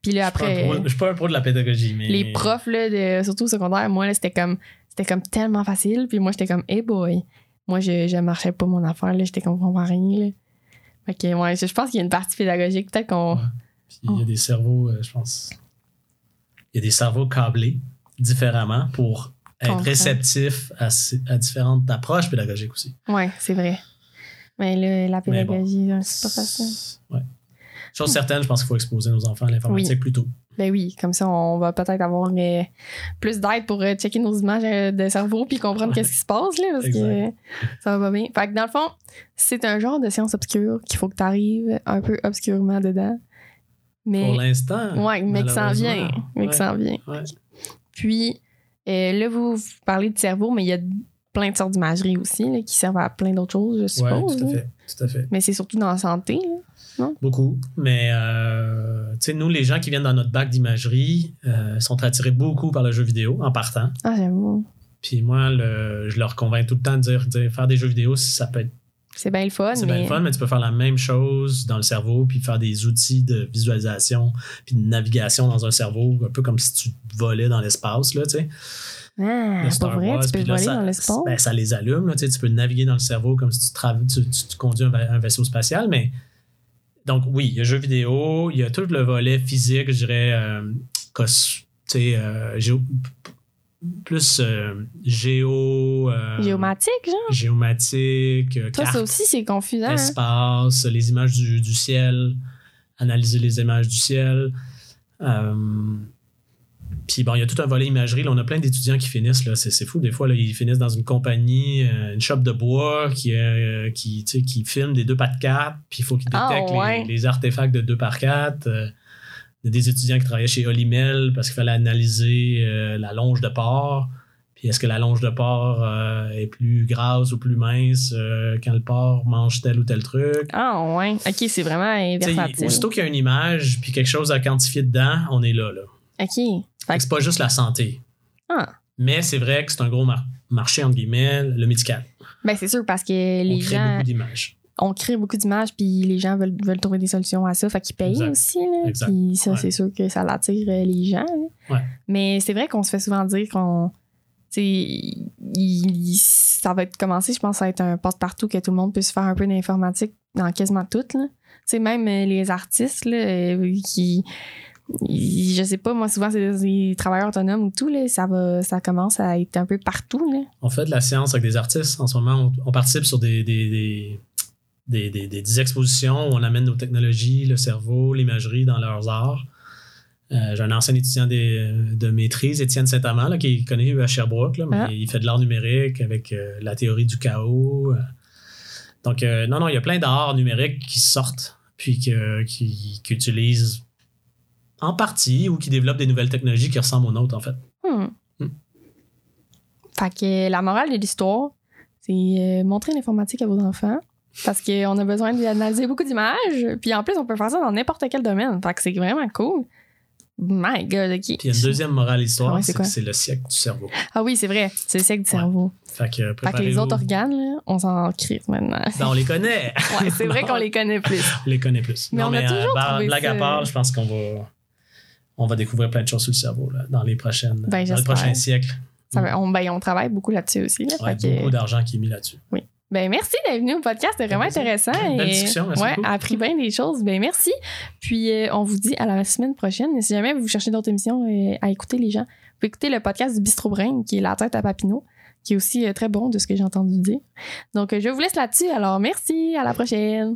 A: Puis là,
B: pas
A: après
B: Je suis pas un pro de la pédagogie, mais.
A: les profs, là, de, surtout au secondaire, moi, là, c'était comme, c'était comme tellement facile. Puis moi, j'étais comme, hey boy. Moi, je, je marchais pas mon affaire, là. J'étais comme, on rien, là. Que, ouais, je, pense qu'il y a une partie pédagogique. Peut-être qu'on.
B: Ouais. Puis il y a des cerveaux, euh, je pense. Il y a des cerveaux câblés différemment pour être
A: Comprends.
B: réceptif à, différentes approches pédagogiques aussi.
A: Ouais, c'est vrai. Mais là, la
B: bon.
A: pédagogie, hein, c'est pas facile.
B: Ouais. Chose certaine, je pense qu'il faut exposer nos enfants à l'informatique
A: Oui.
B: plus tôt.
A: Ben oui, comme ça, on va peut-être avoir euh, plus d'aide pour euh, checker nos images euh, de cerveau puis comprendre qu'est-ce qui se passe, là, parce que ça va pas bien. Fait que dans le fond, c'est un genre de science obscure qu'il faut que tu arrives un peu obscurement dedans. Mais,
B: Pour l'instant.
A: ouais, mais que ça en vient. Mais que
B: Ouais.
A: ça en vient.
B: Ouais.
A: Puis, là, vous, vous parlez de cerveau, mais il y a plein de sortes d'imagerie aussi là, qui servent à plein d'autres choses, je
B: Ouais,
A: suppose.
B: tout à
A: là.
B: fait. Tout à fait.
A: Mais c'est surtout dans la santé. là.
B: Beaucoup. Mais, euh, tu sais, nous, les gens qui viennent dans notre bac d'imagerie euh, sont attirés beaucoup par le jeu vidéo en partant.
A: Ah, j'avoue.
B: Puis moi, le- je leur convainc tout le temps de dire, dire, faire des jeux vidéo, ça peut être
A: C'est bien le fun,
B: c'est
A: mais.
B: bien le fun, mais tu peux faire la même chose dans le cerveau, puis faire des outils de visualisation, puis de navigation dans un cerveau, un peu comme si tu volais dans l'espace, là, tu sais.
A: Ah,
B: de
A: pas vrai,
B: Wars,
A: tu peux voler
B: ça-
A: dans l'espace.
B: Ben, ça les allume, là, tu sais, tu peux naviguer dans le cerveau comme si tu, tu, conduis un vaisseau spatial, mais donc oui, il y a jeux vidéo, il y a tout le volet physique, je dirais, euh, cos- euh, géo- plus euh, géo...
A: Géomatique, genre?
B: géomatique,
A: Toi, ça aussi, c'est confusant. hein?
B: espace, les images du, du ciel, analyser les images du ciel. Euh, puis bon, il y a tout un volet imagerie. Là, on a plein d'étudiants qui finissent, là, c'est, c'est fou. Des fois, là, ils finissent dans une compagnie, euh, une shop de bois qui, euh, qui, qui filme des 2 par 4 puis il faut qu'ils
A: Ah,
B: détectent
A: ouais.
B: les, les artefacts de 2 par 4 il y a des étudiants qui travaillaient chez Olimel parce qu'il fallait analyser euh, la longe de porc. Puis est-ce que la longe de porc euh, est plus grasse ou plus mince euh, quand le porc mange tel ou tel truc?
A: Ah, ouais. Ok, c'est vraiment versatile.
B: aussitôt qu'il y a une image puis quelque chose à quantifier dedans, on est là. là.
A: Ok.
B: Fait que c'est pas juste la santé.
A: Ah.
B: Mais c'est vrai que c'est un gros mar- marché, entre guillemets, le médical.
A: Ben, c'est sûr, parce que
B: on
A: les
B: crée
A: gens.
B: beaucoup d'images.
A: On crée beaucoup d'images, puis les gens veulent, veulent trouver des solutions à ça. Fait qu'ils payent
B: Exact.
A: aussi, là. Puis ça,
B: Ouais.
A: c'est sûr que ça l'attire euh, les gens.
B: Ouais.
A: Mais c'est vrai qu'on se fait souvent dire qu'on. il- il- ça va être commencé, je pense, ça va être un passe-partout que tout le monde puisse faire un peu d'informatique dans quasiment tout. Là. Même euh, les artistes là, euh, qui. Je sais pas, moi, souvent, c'est des travailleurs autonomes ou tout, là, ça, va, ça commence à être un peu partout. Là.
B: On fait de la science avec des artistes. En ce moment, on, on participe sur des, des, des, des, des- expositions où on amène nos technologies, le cerveau, l'imagerie dans leurs arts. Euh, J'ai un ancien étudiant des- de maîtrise, Étienne Saint-Amand, qui est connu à Sherbrooke, là, mais
A: Ah.
B: il fait de l'art numérique avec euh, la théorie du chaos. euh. Donc, euh, non, non, il y a plein d'arts numériques qui sortent, puis que- qui, qui utilisent en partie ou qui développent des nouvelles technologies qui ressemblent aux nôtres, en fait.
A: Hmm.
B: Hmm.
A: Fait que la morale de l'histoire, c'est euh, montrer l'informatique à vos enfants. Parce qu'on a besoin d'analyser beaucoup d'images. Puis en plus, on peut faire ça dans n'importe quel domaine. Fait que c'est vraiment cool. My God, OK.
B: Puis il y a une deuxième morale de l'histoire,
A: Ah ouais, c'est
B: que c'est le siècle du cerveau.
A: Ah oui, c'est vrai. C'est le siècle du
B: Ouais.
A: cerveau.
B: Fait que,
A: Fait que les autres organes, là, on s'en crie maintenant.
B: Ben, on les connaît.
A: Ouais, c'est vrai
B: Non,
A: qu'on les connaît plus.
B: on les connaît plus.
A: Mais on a toujours
B: bar-
A: trouvé
B: blague
A: ça-
B: à part, je pense qu'on va, on va découvrir plein de choses sur le cerveau là, dans les prochaines,
A: Ben,
B: dans siècles.
A: Ça va- on, ben, on travaille beaucoup là-dessus aussi. Là,
B: Ouais,
A: que-
B: beaucoup d'argent qui est mis là-dessus.
A: Ben merci d'être venu au podcast, c'était vraiment intéressant.
B: Belle
A: et-
B: discussion, merci
A: ouais, appris bien des choses. Ben merci. Puis euh, on vous dit à la semaine prochaine. Si jamais vous cherchez d'autres émissions euh, à écouter les gens, vous pouvez écouter le podcast du Bistro Brain qui est La tête à Papineau, qui est aussi euh, très bon de ce que j'ai entendu dire. Donc je vous laisse là-dessus. Alors merci, à la prochaine.